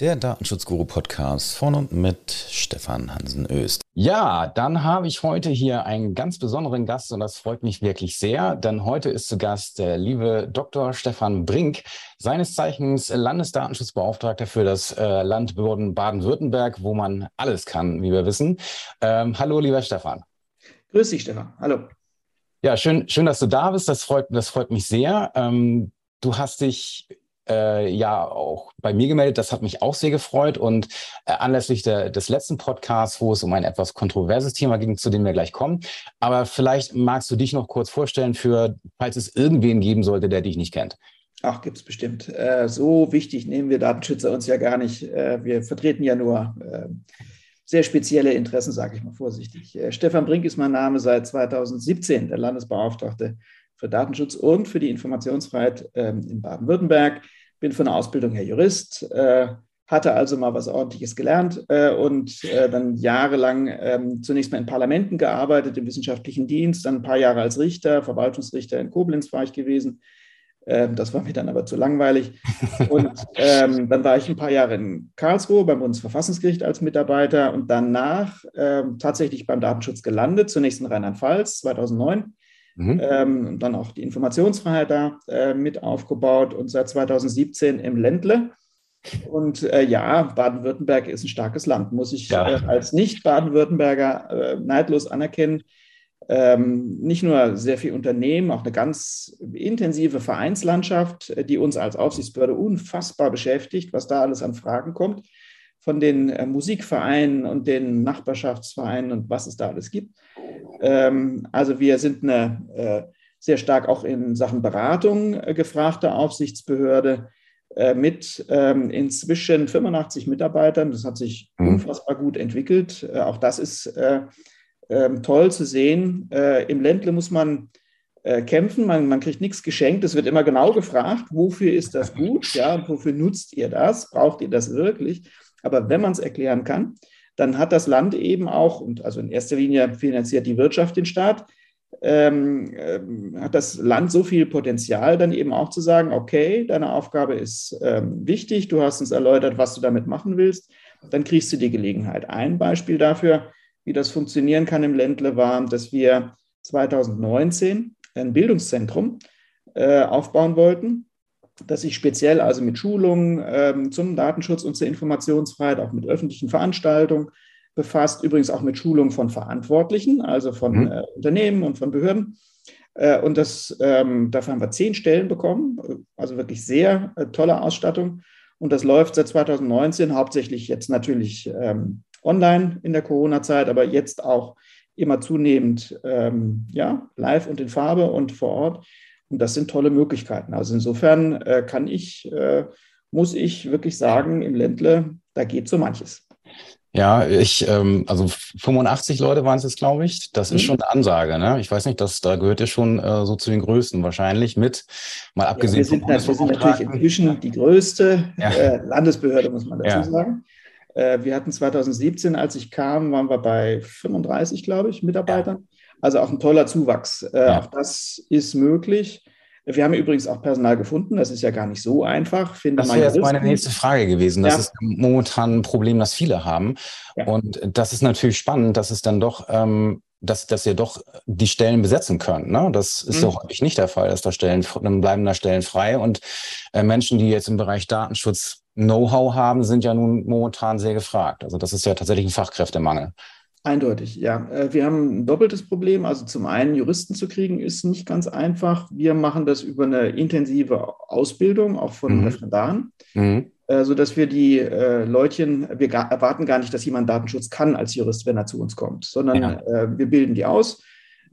Der Datenschutzguru-Podcast von und mit Stefan Hansen-Öst. Ja, dann habe ich heute hier einen ganz besonderen Gast und das freut mich wirklich sehr, denn heute ist zu Gast der liebe Dr. Stefan Brink, seines Zeichens Landesdatenschutzbeauftragter für das äh, Land Baden-Württemberg, wo man alles kann, wie wir wissen. Ähm, hallo, lieber Stefan. Grüß dich, Stefan. Hallo. Ja, schön, schön, dass du da bist. Das freut, das freut mich sehr. Ähm, du hast dich äh, ja auch bei mir gemeldet. Das hat mich auch sehr gefreut. Und äh, anlässlich der, des letzten Podcasts, wo es um ein etwas kontroverses Thema ging, zu dem wir gleich kommen. Aber vielleicht magst du dich noch kurz vorstellen, für falls es irgendwen geben sollte, der dich nicht kennt. Ach, gibt es bestimmt. Äh, so wichtig nehmen wir Datenschützer uns ja gar nicht. Äh, wir vertreten ja nur äh, sehr spezielle Interessen, sage ich mal vorsichtig. Äh, Stefan Brink ist mein Name seit 2017, der Landesbeauftragte für Datenschutz und für die Informationsfreiheit ähm, in Baden-Württemberg bin von der Ausbildung her Jurist, äh, hatte also mal was Ordentliches gelernt äh, und äh, dann jahrelang ähm, zunächst mal in Parlamenten gearbeitet, im wissenschaftlichen Dienst, dann ein paar Jahre als Richter, Verwaltungsrichter in Koblenz war ich gewesen. Ähm, das war mir dann aber zu langweilig. Und ähm, dann war ich ein paar Jahre in Karlsruhe beim Bundesverfassungsgericht als Mitarbeiter und danach ähm, tatsächlich beim Datenschutz gelandet, zunächst in Rheinland-Pfalz 2009 Mhm. Ähm, dann auch die Informationsfreiheit da äh, mit aufgebaut und seit 2017 im Ländle. Und äh, ja, Baden-Württemberg ist ein starkes Land, muss ich ja. äh, als Nicht-Baden-Württemberger äh, neidlos anerkennen. Ähm, nicht nur sehr viele Unternehmen, auch eine ganz intensive Vereinslandschaft, äh, die uns als Aufsichtsbehörde unfassbar beschäftigt, was da alles an Fragen kommt von den äh, Musikvereinen und den Nachbarschaftsvereinen und was es da alles gibt. Ähm, also wir sind eine äh, sehr stark auch in Sachen Beratung äh, gefragte Aufsichtsbehörde äh, mit ähm, inzwischen 85 Mitarbeitern. Das hat sich mhm. unfassbar gut entwickelt. Äh, auch das ist äh, ähm, toll zu sehen. Im Ländle muss man kämpfen, man, man kriegt nichts geschenkt. Es wird immer genau gefragt, wofür ist das gut, ja, wofür nutzt ihr das, braucht ihr das wirklich? Aber wenn man es erklären kann, dann hat das Land eben auch, und also in erster Linie finanziert die Wirtschaft den Staat, ähm, ähm, hat das Land so viel Potenzial, dann eben auch zu sagen, okay, deine Aufgabe ist ähm, wichtig, du hast uns erläutert, was du damit machen willst, dann kriegst du die Gelegenheit. Ein Beispiel dafür, wie das funktionieren kann im Ländle, war, dass wir 2019 ein Bildungszentrum äh, aufbauen wollten, das sich speziell also mit Schulungen ähm, zum Datenschutz und zur Informationsfreiheit, auch mit öffentlichen Veranstaltungen befasst, übrigens auch mit Schulungen von Verantwortlichen, also von mhm. äh, Unternehmen und von Behörden. Äh, und das, ähm, dafür haben wir zehn Stellen bekommen, also wirklich sehr äh, tolle Ausstattung. Und das läuft seit 2019 hauptsächlich jetzt natürlich ähm, online in der Corona-Zeit, aber jetzt auch immer zunehmend ähm, ja, live und in Farbe und vor Ort. Und das sind tolle Möglichkeiten. Also insofern äh, kann ich, äh, muss ich wirklich sagen, im Ländle, da geht so manches. Ja, ich, ähm, also 85 Leute waren es jetzt, glaube ich. Das mhm. ist schon eine Ansage, ne? Ich weiß nicht, das, da gehört ihr schon äh, so zu den Größten wahrscheinlich mit, mal abgesehen ja, wir, sind, wir sind natürlich inzwischen die größte ja. äh, Landesbehörde, muss man dazu ja. sagen. Äh, wir hatten 2017, als ich kam, waren wir bei 35, glaube ich, Mitarbeitern. Also auch ein toller Zuwachs. Äh, ja. Auch das ist möglich. Wir haben übrigens auch Personal gefunden. Das ist ja gar nicht so einfach. Finde das wäre jetzt meine nächste Frage gewesen. Das ja. ist momentan ein Problem, das viele haben. Ja. Und das ist natürlich spannend, dass es dann doch, ähm, dass, dass ihr doch die Stellen besetzen könnt. Ne? Das ist mhm. doch häufig nicht der Fall, dass da Stellen, dann bleiben da Stellen frei. Und äh, Menschen, die jetzt im Bereich Datenschutz Know-how haben, sind ja nun momentan sehr gefragt. Also das ist ja tatsächlich ein Fachkräftemangel. Eindeutig, ja. Äh, wir haben ein doppeltes Problem. Also zum einen Juristen zu kriegen ist nicht ganz einfach. Wir machen das über eine intensive Ausbildung, auch von mhm. Referendaren, mhm. Äh, sodass wir die äh, Leutchen, wir erwarten gar nicht, dass jemand Datenschutz kann als Jurist, wenn er zu uns kommt, sondern ja. äh, wir bilden die aus.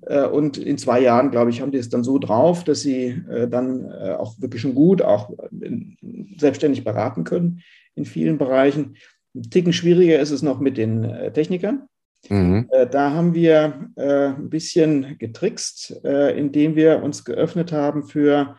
Äh, und in zwei Jahren, glaube ich, haben die es dann so drauf, dass sie dann auch wirklich schon gut, auch selbstständig beraten können in vielen Bereichen. Ein Ticken schwieriger ist es noch mit den Technikern. Mhm. Äh, da haben wir äh, ein bisschen getrickst, äh, indem wir uns geöffnet haben für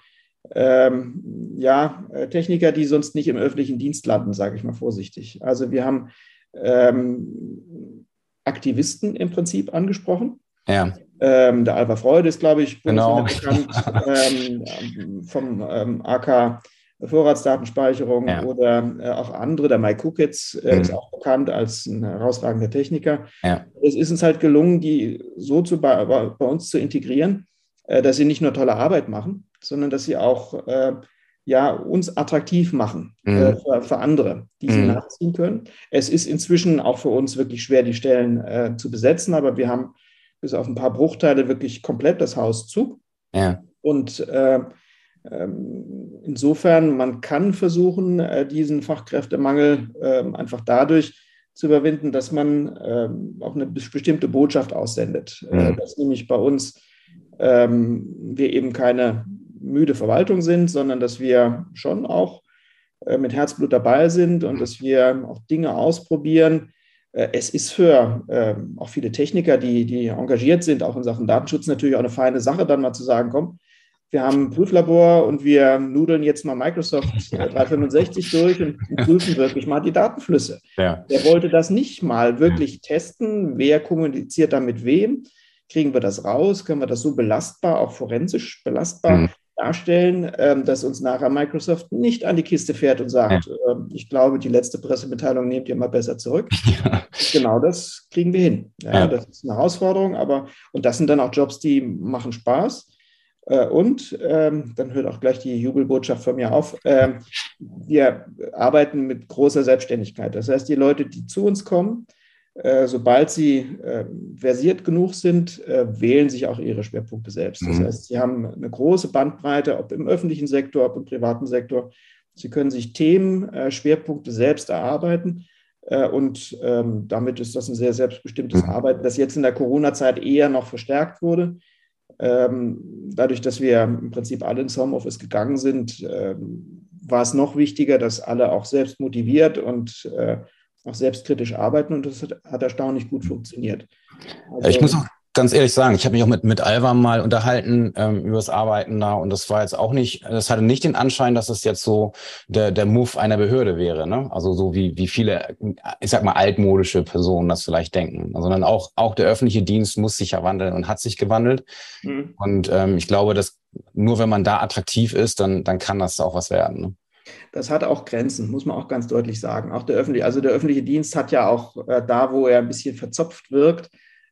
ähm, ja, Techniker, die sonst nicht im öffentlichen Dienst landen, sage ich mal vorsichtig. Also wir haben ähm, Aktivisten im Prinzip angesprochen. Ja. Ähm, der Alva Freude ist, glaube ich, genau. bekannt ähm, vom AK Vorratsdatenspeicherung ja. oder äh, auch andere. Der Mike Kukitz äh, mhm. ist auch bekannt als ein herausragender Techniker. Ja. Es ist uns halt gelungen, die so zu bei, bei uns zu integrieren, äh, dass sie nicht nur tolle Arbeit machen, sondern dass sie auch äh, ja, uns attraktiv machen äh, mhm. für, für, andere, die sie mhm. nachziehen können. Es ist inzwischen auch für uns wirklich schwer, die Stellen äh, zu besetzen, aber wir haben bis auf ein paar Bruchteile wirklich komplett das Haus zu. Ja. Und insofern, man kann versuchen, äh, diesen Fachkräftemangel ähm, einfach dadurch zu überwinden, dass man ähm, auch eine bestimmte Botschaft aussendet. Äh, mhm. Dass nämlich bei uns wir eben keine müde Verwaltung sind, sondern dass wir schon auch äh, mit Herzblut dabei sind und dass wir auch Dinge ausprobieren. Es ist für auch viele Techniker, die, die engagiert sind, auch in Sachen Datenschutz, natürlich auch eine feine Sache, dann mal zu sagen, komm, wir haben ein Prüflabor und wir nudeln jetzt mal Microsoft 365 durch und prüfen wirklich mal die Datenflüsse. Ja. Der wollte das nicht mal wirklich testen, wer kommuniziert da mit wem. Kriegen wir das raus? Können wir das so belastbar, auch forensisch belastbar mhm. darstellen, ähm, dass uns nachher Microsoft nicht an die Kiste fährt und sagt, ja. Ähm, ich glaube, die letzte Pressemitteilung nehmt ihr mal besser zurück. Ja. Genau das kriegen wir hin. Das ist eine Herausforderung, aber und das sind dann auch Jobs, die machen Spaß. Äh, und ähm, dann hört auch gleich die Jubelbotschaft von mir auf. Ähm, wir arbeiten mit großer Selbstständigkeit. Das heißt, die Leute, die zu uns kommen, äh, sobald sie äh, versiert genug sind, äh, wählen sich auch ihre Schwerpunkte selbst. Das mhm. heißt, sie haben eine große Bandbreite, ob im öffentlichen Sektor, ob im privaten Sektor. Sie können sich Themen, äh, Schwerpunkte selbst erarbeiten. Äh, und ähm, damit ist das ein sehr selbstbestimmtes mhm. Arbeiten, das jetzt in der Corona-Zeit eher noch verstärkt wurde. Ähm, dadurch, dass wir im Prinzip alle ins Homeoffice gegangen sind, ähm, war es noch wichtiger, dass alle auch selbst motiviert und äh, auch selbstkritisch arbeiten und das hat, hat erstaunlich gut funktioniert. Also, ich muss auch ganz ehrlich sagen, ich habe mich auch mit, mit Alva mal unterhalten ähm, über das Arbeiten da und das war jetzt auch nicht, das hatte nicht den Anschein, dass es jetzt so der, der Move einer Behörde wäre, ne? Also so wie, wie viele, ich sag mal, altmodische Personen das vielleicht denken, sondern auch, auch der öffentliche Dienst muss sich ja wandeln und hat sich gewandelt. Mhm. Und ähm, ich glaube, dass nur wenn man da attraktiv ist, dann, dann kann das auch was werden. Ne? Das hat auch Grenzen, muss man auch ganz deutlich sagen. Auch der öffentliche, also der öffentliche Dienst hat ja auch äh, da, wo er ein bisschen verzopft wirkt,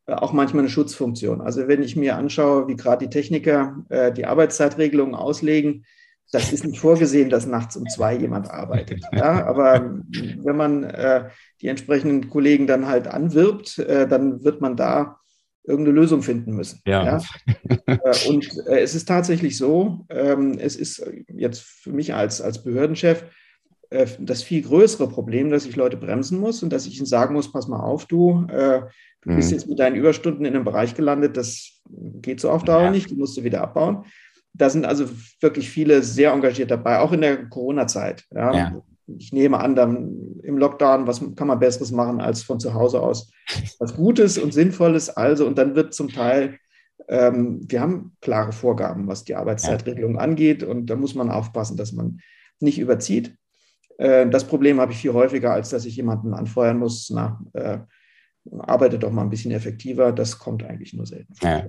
auch manchmal eine Schutzfunktion. Also wenn ich mir anschaue, wie gerade die Techniker äh, die Arbeitszeitregelungen auslegen, das ist nicht vorgesehen, dass nachts um zwei jemand arbeitet. Ja, aber wenn man äh, die entsprechenden Kollegen dann halt anwirbt, äh, dann wird man da irgendeine Lösung finden müssen. Ja. ja? Äh, und äh, es ist tatsächlich so, ähm, es ist jetzt für mich als, als Behördenchef das viel größere Problem, dass ich Leute bremsen muss und dass ich ihnen sagen muss, pass mal auf, du, Du bist mhm. jetzt mit deinen Überstunden in einem Bereich gelandet, das geht so auf Dauer ja. nicht, die musst du wieder abbauen. Da sind also wirklich viele sehr engagiert dabei, auch in der Corona-Zeit. Ja. ja. Ich nehme an, dann im Lockdown, was kann man Besseres machen als von zu Hause aus was Gutes und Sinnvolles. Also, und dann wird zum Teil, ähm, wir haben klare Vorgaben, was die Arbeitszeitregelung angeht, und da muss man aufpassen, dass man nicht überzieht. Äh, das Problem habe ich viel häufiger, als dass ich jemanden anfeuern muss, na, äh, arbeitet doch mal ein bisschen effektiver. Das kommt eigentlich nur selten. Ja.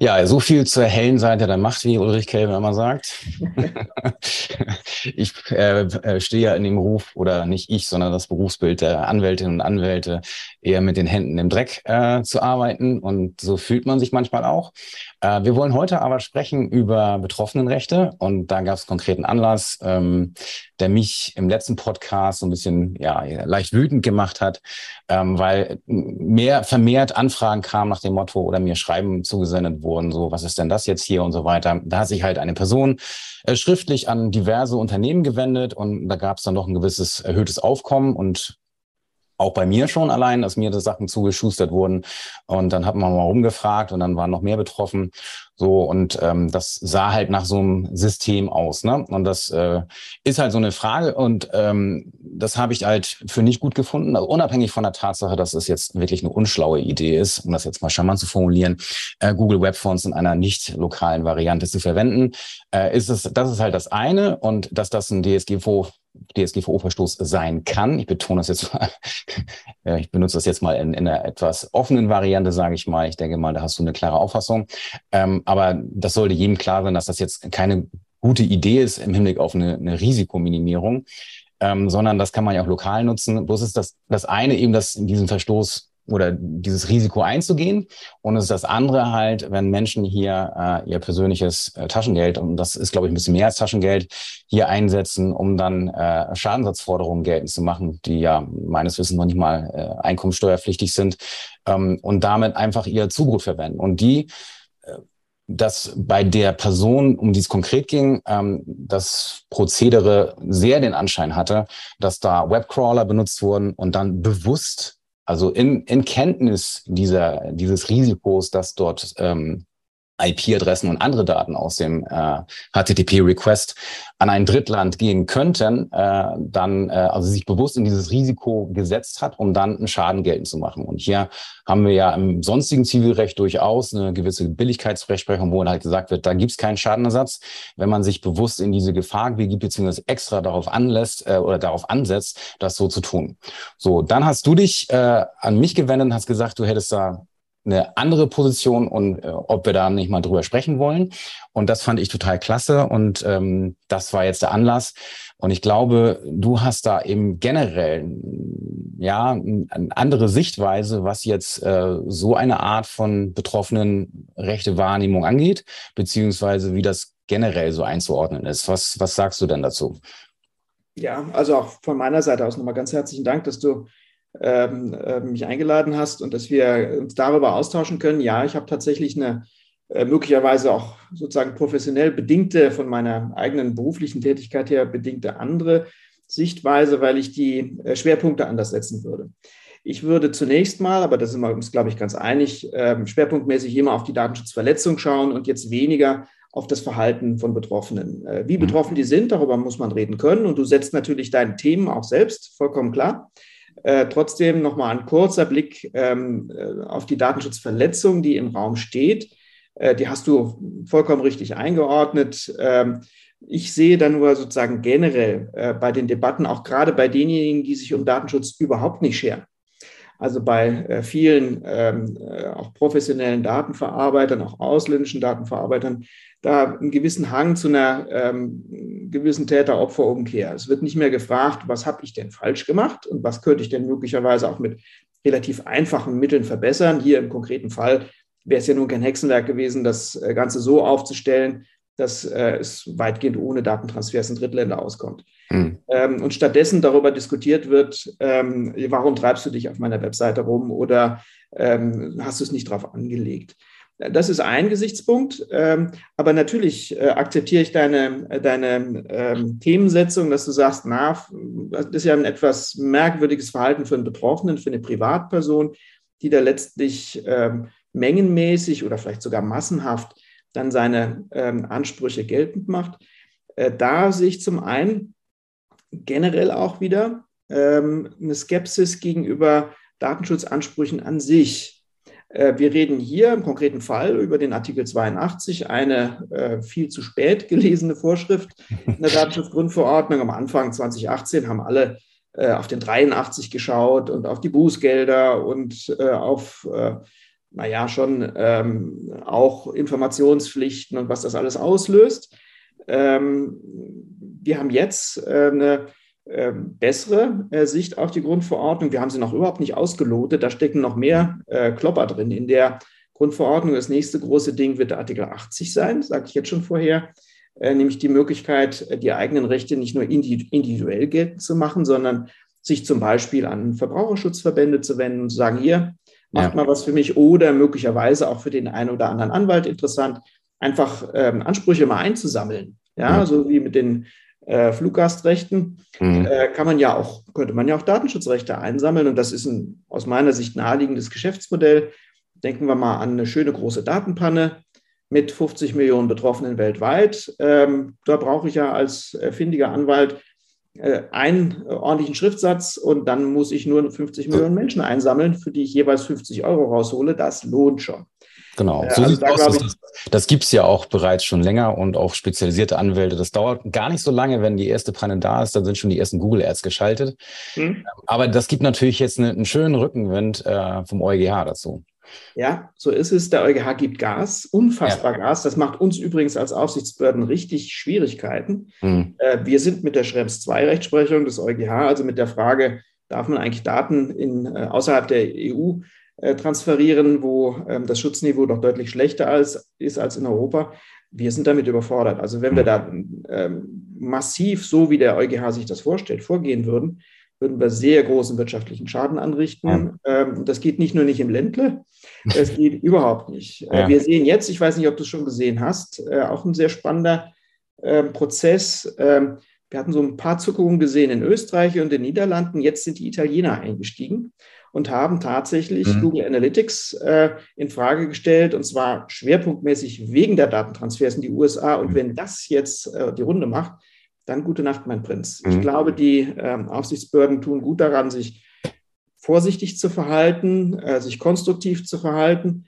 Ja, so viel zur hellen Seite der Macht, wie Ulrich Kelber immer sagt. ich äh, äh, stehe ja in dem Beruf, oder nicht ich, sondern das Berufsbild der Anwältinnen und Anwälte, eher mit den Händen im Dreck äh, zu arbeiten. Und so fühlt man sich manchmal auch. Äh, wir wollen heute aber sprechen über Betroffenenrechte. Und da gab es konkreten Anlass, ähm, der mich im letzten Podcast so ein bisschen ja, leicht wütend gemacht hat, ähm, weil mehr vermehrt Anfragen kamen nach dem Motto oder mir Schreiben zugesendet wurden, so was ist denn das jetzt hier und so weiter. Da hat sich halt eine Person äh, schriftlich an diverse Unternehmen gewendet und da gab es dann noch ein gewisses erhöhtes Aufkommen und auch bei mir schon allein, dass mir das Sachen zugeschustert wurden. Und dann hat man mal rumgefragt und dann waren noch mehr betroffen. So, und ähm, das sah halt nach so einem System aus. Ne? Und das äh, ist halt so eine Frage. Und ähm, das habe ich halt für nicht gut gefunden. Also unabhängig von der Tatsache, dass es jetzt wirklich eine unschlaue Idee ist, um das jetzt mal charmant zu formulieren, äh, Google Web Fonts in einer nicht lokalen Variante zu verwenden, äh, ist es, das ist halt das eine. Und dass das ein DSGVO DSGVO-Verstoß sein kann. Ich betone das jetzt mal, ich benutze das jetzt mal in, in einer etwas offenen Variante, sage ich mal. Ich denke mal, da hast du eine klare Auffassung. Ähm, aber das sollte jedem klar sein, dass das jetzt keine gute Idee ist im Hinblick auf eine, eine Risikominimierung, ähm, sondern das kann man ja auch lokal nutzen. Bloß ist das, das eine eben, dass in diesem Verstoß oder dieses Risiko einzugehen. Und es ist das andere halt, wenn Menschen hier äh, ihr persönliches äh, Taschengeld, und das ist, glaube ich, ein bisschen mehr als Taschengeld, hier einsetzen, um dann äh, Schadensersatzforderungen geltend zu machen, die ja meines Wissens noch nicht mal äh, einkommensteuerpflichtig sind, ähm, und damit einfach ihr Zubrot verwenden. Und die äh, dass bei der Person, um die es konkret ging, ähm, das Prozedere sehr den Anschein hatte, dass da Webcrawler benutzt wurden und dann bewusst also in, in Kenntnis dieser, dieses Risikos, dass dort ähm, IP-Adressen und andere Daten aus dem äh, HTTP-Request an ein Drittland gehen könnten, äh, dann äh, also sich bewusst in dieses Risiko gesetzt hat, um dann einen Schaden geltend zu machen. Und hier haben wir ja im sonstigen Zivilrecht durchaus eine gewisse Billigkeitsrechtsprechung, wo halt gesagt wird, da gibt es keinen Schadenersatz. Wenn man sich bewusst in diese Gefahr begibt, beziehungsweise extra darauf anlässt äh, oder darauf ansetzt, das so zu tun. So, dann hast du dich äh, an mich gewendet und hast gesagt, du hättest da eine andere Position und äh, ob wir da nicht mal drüber sprechen wollen. Und das fand ich total klasse und ähm, das war jetzt der Anlass. Und ich glaube, du hast da eben generell ja eine andere Sichtweise, was jetzt äh, so eine Art von betroffenen rechte Wahrnehmung angeht, beziehungsweise wie das generell so einzuordnen ist. Was, was sagst du denn dazu? Ja, also auch von meiner Seite aus nochmal ganz herzlichen Dank, dass du mich eingeladen hast und dass wir uns darüber austauschen können. Ja, ich habe tatsächlich eine äh, möglicherweise auch sozusagen professionell bedingte, von meiner eigenen beruflichen Tätigkeit her bedingte andere Sichtweise, weil ich die äh, Schwerpunkte anders setzen würde. Ich würde zunächst mal, aber da sind wir uns, glaube ich, ganz einig, ähm, schwerpunktmäßig immer auf die Datenschutzverletzung schauen und jetzt weniger auf das Verhalten von Betroffenen. Äh, wie mhm. betroffen die sind, darüber muss man reden können. Und du setzt natürlich deine Themen auch selbst, vollkommen klar. Äh, trotzdem nochmal ein kurzer Blick ähm, äh, auf die Datenschutzverletzung, die im Raum steht. Äh, die hast du vollkommen richtig eingeordnet. Ähm, ich sehe da nur sozusagen generell äh, bei den Debatten, auch gerade bei denjenigen, die sich um Datenschutz überhaupt nicht scheren. Also bei äh, vielen ähm, äh, auch professionellen Datenverarbeitern, auch ausländischen Datenverarbeitern, da einen gewissen Hang zu einer ähm, gewissen Täter-Opfer-Umkehr. Es wird nicht mehr gefragt, was habe ich denn falsch gemacht und was könnte ich denn möglicherweise auch mit relativ einfachen Mitteln verbessern. Hier im konkreten Fall wäre es ja nun kein Hexenwerk gewesen, das äh, Ganze so aufzustellen, dass äh, es weitgehend ohne Datentransfers in Drittländer auskommt. Mhm. Ähm, und stattdessen darüber diskutiert wird, ähm, warum treibst du dich auf meiner Webseite rum oder ähm, hast du es nicht drauf angelegt. Das ist ein Gesichtspunkt. Ähm, aber natürlich äh, akzeptiere ich deine, deine ähm, Themensetzung, dass du sagst, na, das ist ja ein etwas merkwürdiges Verhalten für einen Betroffenen, für eine Privatperson, die da letztlich ähm, mengenmäßig oder vielleicht sogar massenhaft dann seine Ansprüche geltend macht. Äh, da sehe ich zum einen generell auch wieder eine Skepsis gegenüber Datenschutzansprüchen an sich. Äh, wir reden hier im konkreten Fall über den Artikel 82, eine äh, viel zu spät gelesene Vorschrift in der Datenschutzgrundverordnung. Am Anfang 2018 haben alle äh, auf den 83 geschaut und auf die Bußgelder und äh, auf, äh, naja, schon ähm, auch Informationspflichten und was das alles auslöst. Ähm, wir haben jetzt äh, eine ähm, bessere äh, Sicht auf die Grundverordnung. Wir haben sie noch überhaupt nicht ausgelotet. Da stecken noch mehr äh, Klopper drin in der Grundverordnung. Das nächste große Ding wird der Artikel 80 sein, sage ich jetzt schon vorher, nämlich die Möglichkeit, die eigenen Rechte nicht nur individuell geltend zu machen, sondern sich zum Beispiel an Verbraucherschutzverbände zu wenden und zu sagen, hier, macht ja. mal was für mich oder möglicherweise auch für den einen oder anderen Anwalt interessant, einfach ähm, Ansprüche mal einzusammeln. Ja, ja, so wie mit den äh, Fluggastrechten, mhm. äh, kann man ja auch, könnte man ja auch Datenschutzrechte einsammeln. Und das ist ein aus meiner Sicht naheliegendes Geschäftsmodell. Denken wir mal an eine schöne große Datenpanne mit 50 Millionen Betroffenen weltweit. Ähm, da brauche ich ja als findiger Anwalt äh, einen ordentlichen Schriftsatz und dann muss ich nur 50 Millionen Menschen einsammeln, für die ich jeweils 50 Euro raushole. Das lohnt schon. Genau, so also sieht da aus. Das, das gibt es ja auch bereits schon länger und auch spezialisierte Anwälte. Das dauert gar nicht so lange, wenn die erste Panne da ist, dann sind schon die ersten Google-Ads geschaltet. Hm. Aber das gibt natürlich jetzt eine, einen schönen Rückenwind äh, vom EuGH dazu. Ja, so ist es. Der EuGH gibt Gas, unfassbar ja. Gas. Das macht uns übrigens als Aufsichtsbehörden richtig Schwierigkeiten. Mhm. wir sind mit der Schrems 2 Rechtsprechung des EuGH, also mit der Frage, darf man eigentlich Daten in, äh, außerhalb der EU äh, transferieren, wo ähm, das Schutzniveau doch deutlich schlechter als, ist als in Europa. Wir sind damit überfordert. Also wenn wir da ähm, massiv, so wie der EuGH sich das vorstellt, vorgehen würden, würden wir sehr großen wirtschaftlichen Schaden anrichten. Ja. Ähm, das geht nicht nur nicht im Ländle, es geht überhaupt nicht. Äh, ja. Wir sehen jetzt, ich weiß nicht, ob du es schon gesehen hast, äh, auch ein sehr spannender äh, Prozess. Wir hatten so ein paar Zuckungen gesehen in Österreich und den Niederlanden. Jetzt sind die Italiener eingestiegen und haben tatsächlich mhm. Google Analytics äh, in Frage gestellt und zwar schwerpunktmäßig wegen der Datentransfers in die USA. Und mhm. wenn das jetzt äh, die Runde macht, dann gute Nacht, mein Prinz. Mhm. Ich glaube, die äh, Aufsichtsbehörden tun gut daran, sich vorsichtig zu verhalten, äh, sich konstruktiv zu verhalten.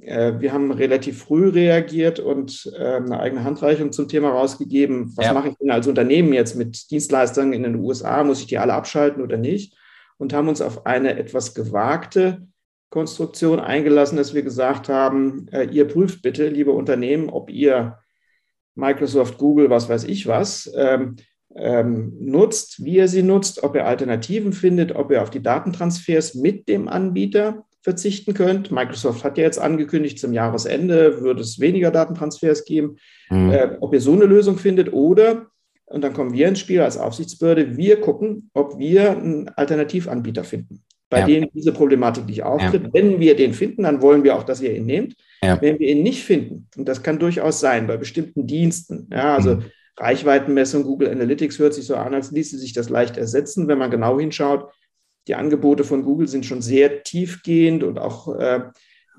Äh, wir haben relativ früh reagiert und äh, eine eigene Handreichung zum Thema rausgegeben. Was ja. mache ich denn als Unternehmen jetzt mit Dienstleistern in den USA? Muss ich die alle abschalten oder nicht? Und haben uns auf eine etwas gewagte Konstruktion eingelassen, dass wir gesagt haben, äh, ihr prüft bitte, liebe Unternehmen, ob ihr Microsoft, Google, was weiß ich was, ähm, ähm, nutzt, wie ihr sie nutzt, ob ihr Alternativen findet, ob ihr auf die Datentransfers mit dem Anbieter verzichten könnt. Microsoft hat ja jetzt angekündigt, zum Jahresende würde es weniger Datentransfers geben. Mhm. Äh, ob ihr so eine Lösung findet oder, und dann kommen wir ins Spiel als Aufsichtsbehörde, wir gucken, ob wir einen Alternativanbieter finden, bei ja. dem diese Problematik nicht auftritt. Ja. Wenn wir den finden, dann wollen wir auch, dass ihr ihn nehmt. Ja. Wenn wir ihn nicht finden, und das kann durchaus sein bei bestimmten Diensten, ja, also mhm. Reichweitenmessung, Google Analytics hört sich so an, als ließe sich das leicht ersetzen, wenn man genau hinschaut die Angebote von Google sind schon sehr tiefgehend und auch äh,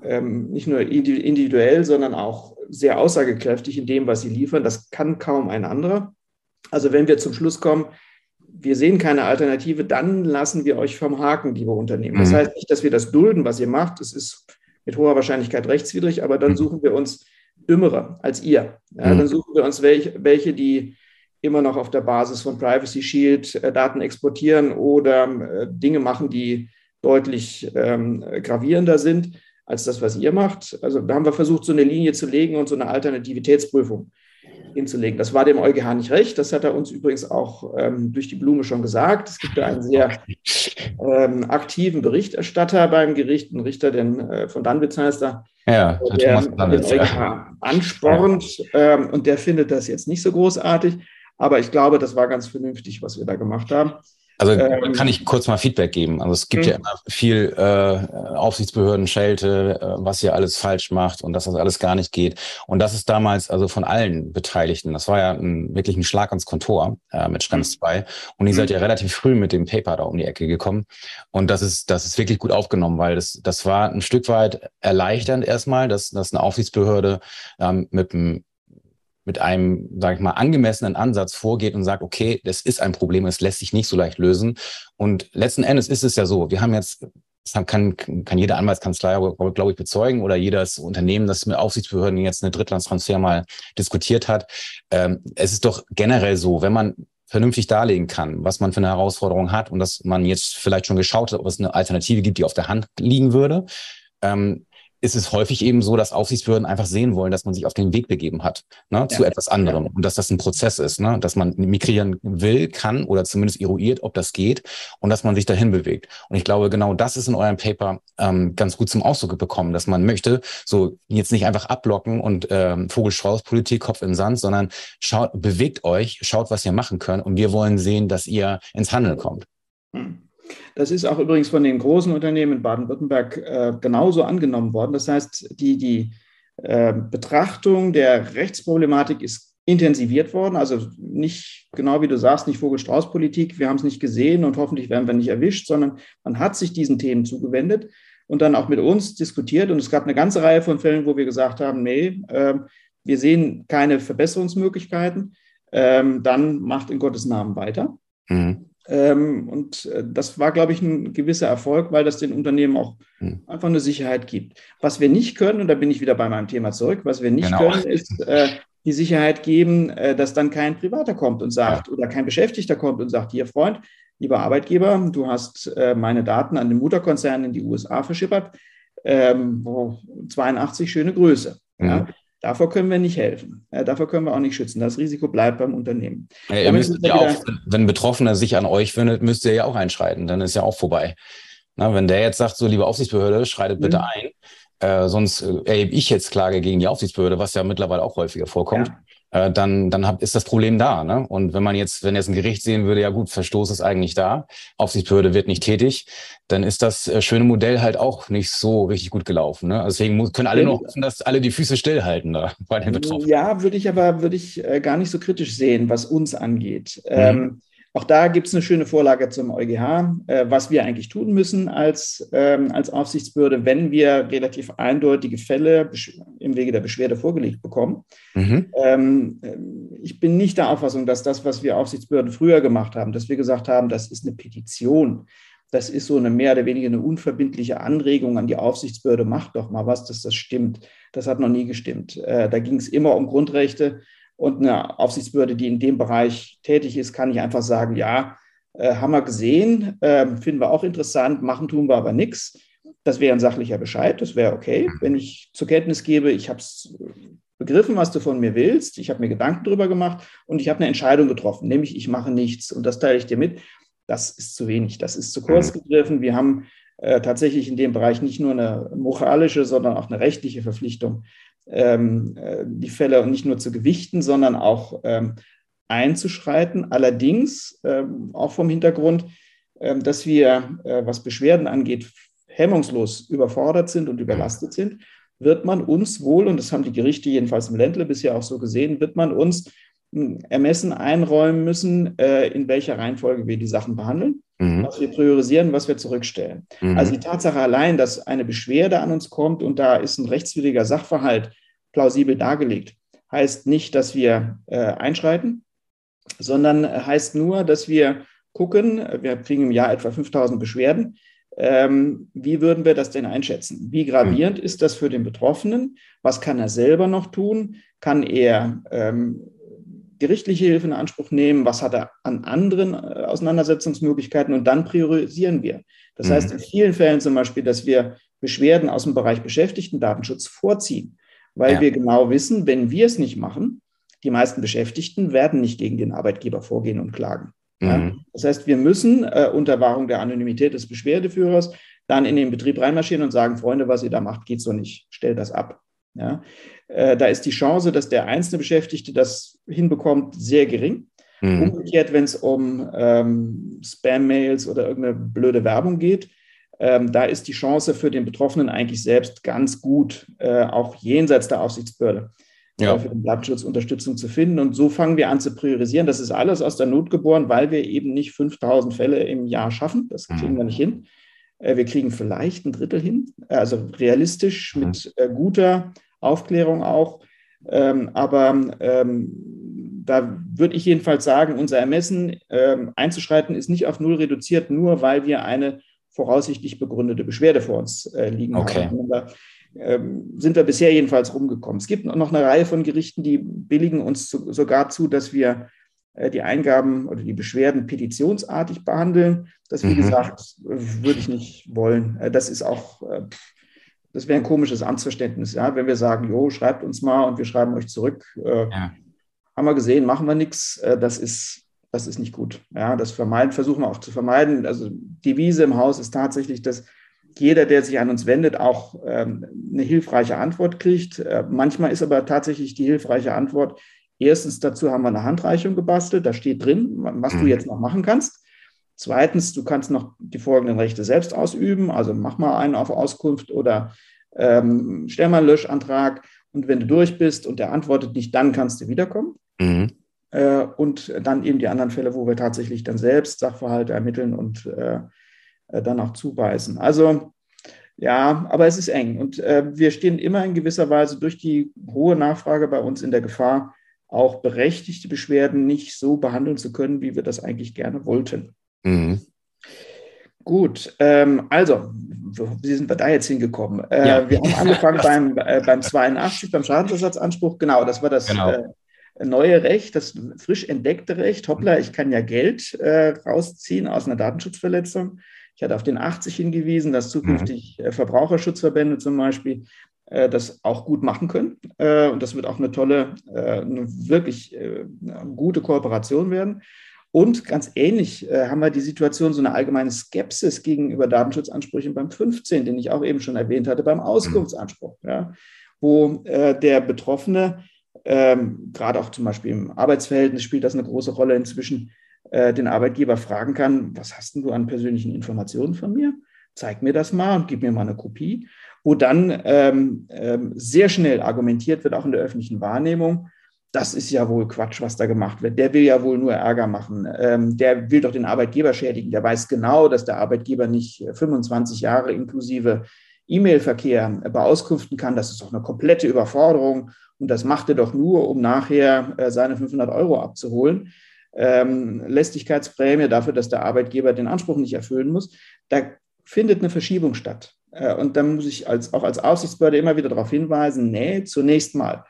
ähm, nicht nur individuell, sondern auch sehr aussagekräftig in dem, was sie liefern. Das kann kaum ein anderer. Also wenn wir zum Schluss kommen, wir sehen keine Alternative, dann lassen wir euch vom Haken, liebe Unternehmen. Das mhm. heißt nicht, dass wir das dulden, was ihr macht. Es ist mit hoher Wahrscheinlichkeit rechtswidrig, aber dann mhm. suchen wir uns dümmere als ihr. Ja, mhm. Dann suchen wir uns welche, welche, die immer noch auf der Basis von Privacy Shield äh, Daten exportieren oder äh, Dinge machen, die deutlich ähm, gravierender sind als das, was ihr macht. Also da haben wir versucht, so eine Linie zu legen und so eine Alternativitätsprüfung hinzulegen. Das war dem EuGH nicht recht. Das hat er uns übrigens auch ähm, durch die Blume schon gesagt. Es gibt da einen sehr ähm, aktiven Berichterstatter beim Gericht, einen Richter, den äh, von Danwitz heißt er, ja, der, der den EuGH ja. anspornt ja. Ähm, und der findet das jetzt nicht so großartig. Aber ich glaube, das war ganz vernünftig, was wir da gemacht haben. Also ähm, kann ich kurz mal Feedback geben. Also es gibt ja hm. immer viel äh, Aufsichtsbehörden, Schelte, äh, was ihr alles falsch macht und dass das alles gar nicht geht. Und das ist damals also von allen Beteiligten. Das war ja ein, wirklich ein Schlag ans Kontor äh, mit Schrems 2. Hm. Und ihr seid ja relativ früh mit dem Paper da um die Ecke gekommen. Und das ist, das ist wirklich gut aufgenommen, weil das, das war ein Stück weit erleichternd erstmal, dass, dass eine Aufsichtsbehörde ähm, mit einem mit einem, sage ich mal, angemessenen Ansatz vorgeht und sagt, okay, das ist ein Problem, es lässt sich nicht so leicht lösen. Und letzten Endes ist es ja so, wir haben jetzt, das kann, kann jede Anwaltskanzlei, glaube ich, bezeugen oder jedes Unternehmen, das mit Aufsichtsbehörden jetzt eine Drittlandstransfer mal diskutiert hat. Ähm, es ist doch generell so, wenn man vernünftig darlegen kann, was man für eine Herausforderung hat und dass man jetzt vielleicht schon geschaut hat, ob es eine Alternative gibt, die auf der Hand liegen würde, ähm, ist es häufig eben so, dass Aufsichtsbehörden einfach sehen wollen, dass man sich auf den Weg begeben hat ne, ja. zu etwas anderem und dass das ein Prozess ist, ne, dass man migrieren will, kann oder zumindest eruiert, ob das geht und dass man sich dahin bewegt. Und ich glaube, genau das ist in eurem Paper ähm, ganz gut zum Ausdruck bekommen, dass man möchte, so jetzt nicht einfach abblocken und ähm, Vogelstrauß-Politik, Kopf im Sand, sondern schaut, bewegt euch, schaut, was ihr machen könnt und wir wollen sehen, dass ihr ins Handeln kommt. Hm. Das ist auch übrigens von den großen Unternehmen in Baden-Württemberg äh, genauso angenommen worden. Das heißt, die, die äh, Betrachtung der Rechtsproblematik ist intensiviert worden. Also nicht, genau wie du sagst, nicht Vogel-Strauß-Politik. Wir haben es nicht gesehen und hoffentlich werden wir nicht erwischt, sondern man hat sich diesen Themen zugewendet und dann auch mit uns diskutiert. Und es gab eine ganze Reihe von Fällen, wo wir gesagt haben, nee, äh, wir sehen keine Verbesserungsmöglichkeiten. Ähm, dann macht in Gottes Namen weiter. Mhm. Ähm, und äh, das war, glaube ich, ein gewisser Erfolg, weil das den Unternehmen auch hm. einfach eine Sicherheit gibt. Was wir nicht können, und da bin ich wieder bei meinem Thema zurück, was wir nicht genau. können, ist äh, die Sicherheit geben, äh, dass dann kein Privater kommt und sagt, ja. oder kein Beschäftigter kommt und sagt, hier Freund, lieber Arbeitgeber, du hast äh, meine Daten an den Mutterkonzern in die USA verschippert. ähm, 82 schöne Größe. Mhm. Ja. Davor können wir nicht helfen. Äh, davor können wir auch nicht schützen. Das Risiko bleibt beim Unternehmen. Ja, ihr müsst ja auch, wenn ein Betroffener sich an euch wendet, müsst ihr ja auch einschreiten. Dann ist ja auch vorbei. Na, wenn der jetzt sagt, so liebe Aufsichtsbehörde, schreitet bitte mhm. ein, äh, sonst äh, erhebe ich jetzt Klage gegen die Aufsichtsbehörde, was ja mittlerweile auch häufiger vorkommt. Ja äh, dann, dann hab, ist das Problem da. Ne? Und wenn man jetzt, wenn jetzt ein Gericht sehen würde, ja gut, Verstoß ist eigentlich da, Aufsichtsbehörde wird nicht tätig, dann ist das äh, schöne Modell halt auch nicht so richtig gut gelaufen. Ne? Also deswegen muss, können alle noch hoffen, dass alle die Füße stillhalten da bei den Betroffenen. Ja, würde ich aber würde ich äh, gar nicht so kritisch sehen, was uns angeht. Mhm. Ähm, auch da gibt es eine schöne Vorlage zum EuGH, äh, was wir eigentlich tun müssen als, ähm, als Aufsichtsbehörde, wenn wir relativ eindeutige Fälle im Wege der Beschwerde vorgelegt bekommen. Mhm. Ähm, äh, ich bin nicht der Auffassung, dass das, was wir Aufsichtsbehörden früher gemacht haben, dass wir gesagt haben, das ist eine Petition, das ist so eine mehr oder weniger eine unverbindliche Anregung an die Aufsichtsbehörde, macht doch mal was, dass das stimmt. Das hat noch nie gestimmt. Äh, da ging es immer um Grundrechte und eine Aufsichtsbehörde, die in dem Bereich tätig ist, kann nicht einfach sagen, ja, äh, haben wir gesehen, äh, finden wir auch interessant, machen tun wir aber nichts. Das wäre ein sachlicher Bescheid, das wäre okay, wenn ich zur Kenntnis gebe, ich habe es begriffen, was du von mir willst, ich habe mir Gedanken darüber gemacht und ich habe eine Entscheidung getroffen, nämlich ich mache nichts und das teile ich dir mit. Das ist zu wenig, das ist zu kurz gegriffen. Wir haben äh, tatsächlich in dem Bereich nicht nur eine moralische, sondern auch eine rechtliche Verpflichtung, die Fälle nicht nur zu gewichten, sondern auch ähm, einzuschreiten. Allerdings ähm, auch vom Hintergrund, ähm, dass wir, äh, was Beschwerden angeht, hemmungslos überfordert sind und überlastet sind, wird man uns wohl, und das haben die Gerichte jedenfalls im Ländle bisher auch so gesehen, wird man uns hm, Ermessen einräumen müssen, äh, in welcher Reihenfolge wir die Sachen behandeln, mhm. was wir priorisieren, was wir zurückstellen. Mhm. Also die Tatsache allein, dass eine Beschwerde an uns kommt und da ist ein rechtswidriger Sachverhalt plausibel dargelegt, heißt nicht, dass wir äh, einschreiten, sondern heißt nur, dass wir gucken, wir kriegen im Jahr etwa 5000 Beschwerden, ähm, wie würden wir das denn einschätzen? Wie gravierend mhm. ist das für den Betroffenen? Was kann er selber noch tun? Kann er ähm, gerichtliche Hilfe in Anspruch nehmen? Was hat er an anderen äh, Auseinandersetzungsmöglichkeiten? Und dann priorisieren wir. Das mhm. heißt in vielen Fällen zum Beispiel, dass wir Beschwerden aus dem Bereich Beschäftigtendatenschutz vorziehen, weil ja. wir genau wissen, wenn wir es nicht machen, die meisten Beschäftigten werden nicht gegen den Arbeitgeber vorgehen und klagen. Ja? Mhm. Das heißt, wir müssen äh, unter Wahrung der Anonymität des Beschwerdeführers dann in den Betrieb reinmarschieren und sagen, Freunde, was ihr da macht, geht so nicht, stellt das ab. Ja? Äh, da ist die Chance, dass der einzelne Beschäftigte das hinbekommt, sehr gering. Mhm. Umgekehrt, wenn es um ähm, Spam-Mails oder irgendeine blöde Werbung geht, ähm, da ist die Chance für den Betroffenen eigentlich selbst ganz gut, äh, auch jenseits der Aufsichtsbehörde ja. für den Datenschutz Unterstützung zu finden. Und so fangen wir an zu priorisieren. Das ist alles aus der Not geboren, weil wir eben nicht 5000 Fälle im Jahr schaffen. Das kriegen mhm. wir nicht hin. Äh, wir kriegen vielleicht ein Drittel hin, also realistisch mhm. mit äh, guter Aufklärung auch. Ähm, aber ähm, da würde ich jedenfalls sagen, unser Ermessen ähm, einzuschreiten ist nicht auf Null reduziert, nur weil wir eine voraussichtlich begründete Beschwerde vor uns äh, liegen okay. haben. Da ähm, sind wir bisher jedenfalls rumgekommen. Es gibt noch eine Reihe von Gerichten, die billigen uns zu, sogar zu, dass wir äh, die Eingaben oder die Beschwerden petitionsartig behandeln. Das, wie mhm. gesagt, würde ich nicht wollen. Äh, das ist auch, äh, das wäre ein komisches Amtsverständnis, ja, wenn wir sagen, jo, schreibt uns mal und wir schreiben euch zurück. Ja. Haben wir gesehen, machen wir nichts. Das ist, das ist nicht gut. Ja, das vermeiden, versuchen wir auch zu vermeiden. Also die Wiese im Haus ist tatsächlich, dass jeder, der sich an uns wendet, auch ähm, eine hilfreiche Antwort kriegt. manchmal ist aber tatsächlich die hilfreiche Antwort, Erstens dazu haben wir eine Handreichung gebastelt, da steht drin, was mhm. du jetzt noch machen kannst. Zweitens, du kannst noch die folgenden Rechte selbst ausüben, also mach mal einen auf Auskunft oder ähm, stell mal einen Löschantrag und wenn du durch bist und der antwortet nicht, dann kannst du wiederkommen. Mhm. Äh, und dann eben die anderen Fälle, wo wir tatsächlich dann selbst Sachverhalte ermitteln und äh, dann auch zubeißen. Also ja, aber es ist eng und äh, wir stehen immer in gewisser Weise durch die hohe Nachfrage bei uns in der Gefahr, auch berechtigte Beschwerden nicht so behandeln zu können, wie wir das eigentlich gerne wollten. Mhm. Gut, ähm, also, wie sind wir da jetzt hingekommen? Äh, ja. Wir haben angefangen beim, äh, beim 82, beim Schadensersatzanspruch. Genau, das war das genau. äh, neue Recht, das frisch entdeckte Recht. Hoppla, ich kann ja Geld äh, rausziehen aus einer Datenschutzverletzung. Ich hatte auf den 80 hingewiesen, dass zukünftig mhm. Verbraucherschutzverbände zum Beispiel äh, das auch gut machen können. Äh, und das wird auch eine tolle, äh, eine wirklich gute Kooperation werden. Und ganz ähnlich haben wir die Situation, so eine allgemeine Skepsis gegenüber Datenschutzansprüchen beim 15, den ich auch eben schon erwähnt hatte, beim Auskunftsanspruch, ja, wo der Betroffene, ähm, gerade auch zum Beispiel im Arbeitsverhältnis spielt das eine große Rolle inzwischen, den Arbeitgeber fragen kann, was hast denn du an persönlichen Informationen von mir? Zeig mir das mal und gib mir mal eine Kopie. Wo dann ähm, ähm, sehr schnell argumentiert wird, auch in der öffentlichen Wahrnehmung, das ist ja wohl Quatsch, was da gemacht wird. Der will ja wohl nur Ärger machen. Ähm, der will doch den Arbeitgeber schädigen. Der weiß genau, dass der Arbeitgeber nicht 25 Jahre inklusive E-Mail-Verkehr beauskunften kann. Das ist doch eine komplette Überforderung. Und das macht er doch nur, um nachher äh, seine 500 Euro abzuholen. Ähm, Lästigkeitsprämie dafür, dass der Arbeitgeber den Anspruch nicht erfüllen muss. Da findet eine Verschiebung statt. Äh, und dann muss ich als, auch als Aufsichtsbehörde immer wieder darauf hinweisen, nee, zunächst mal,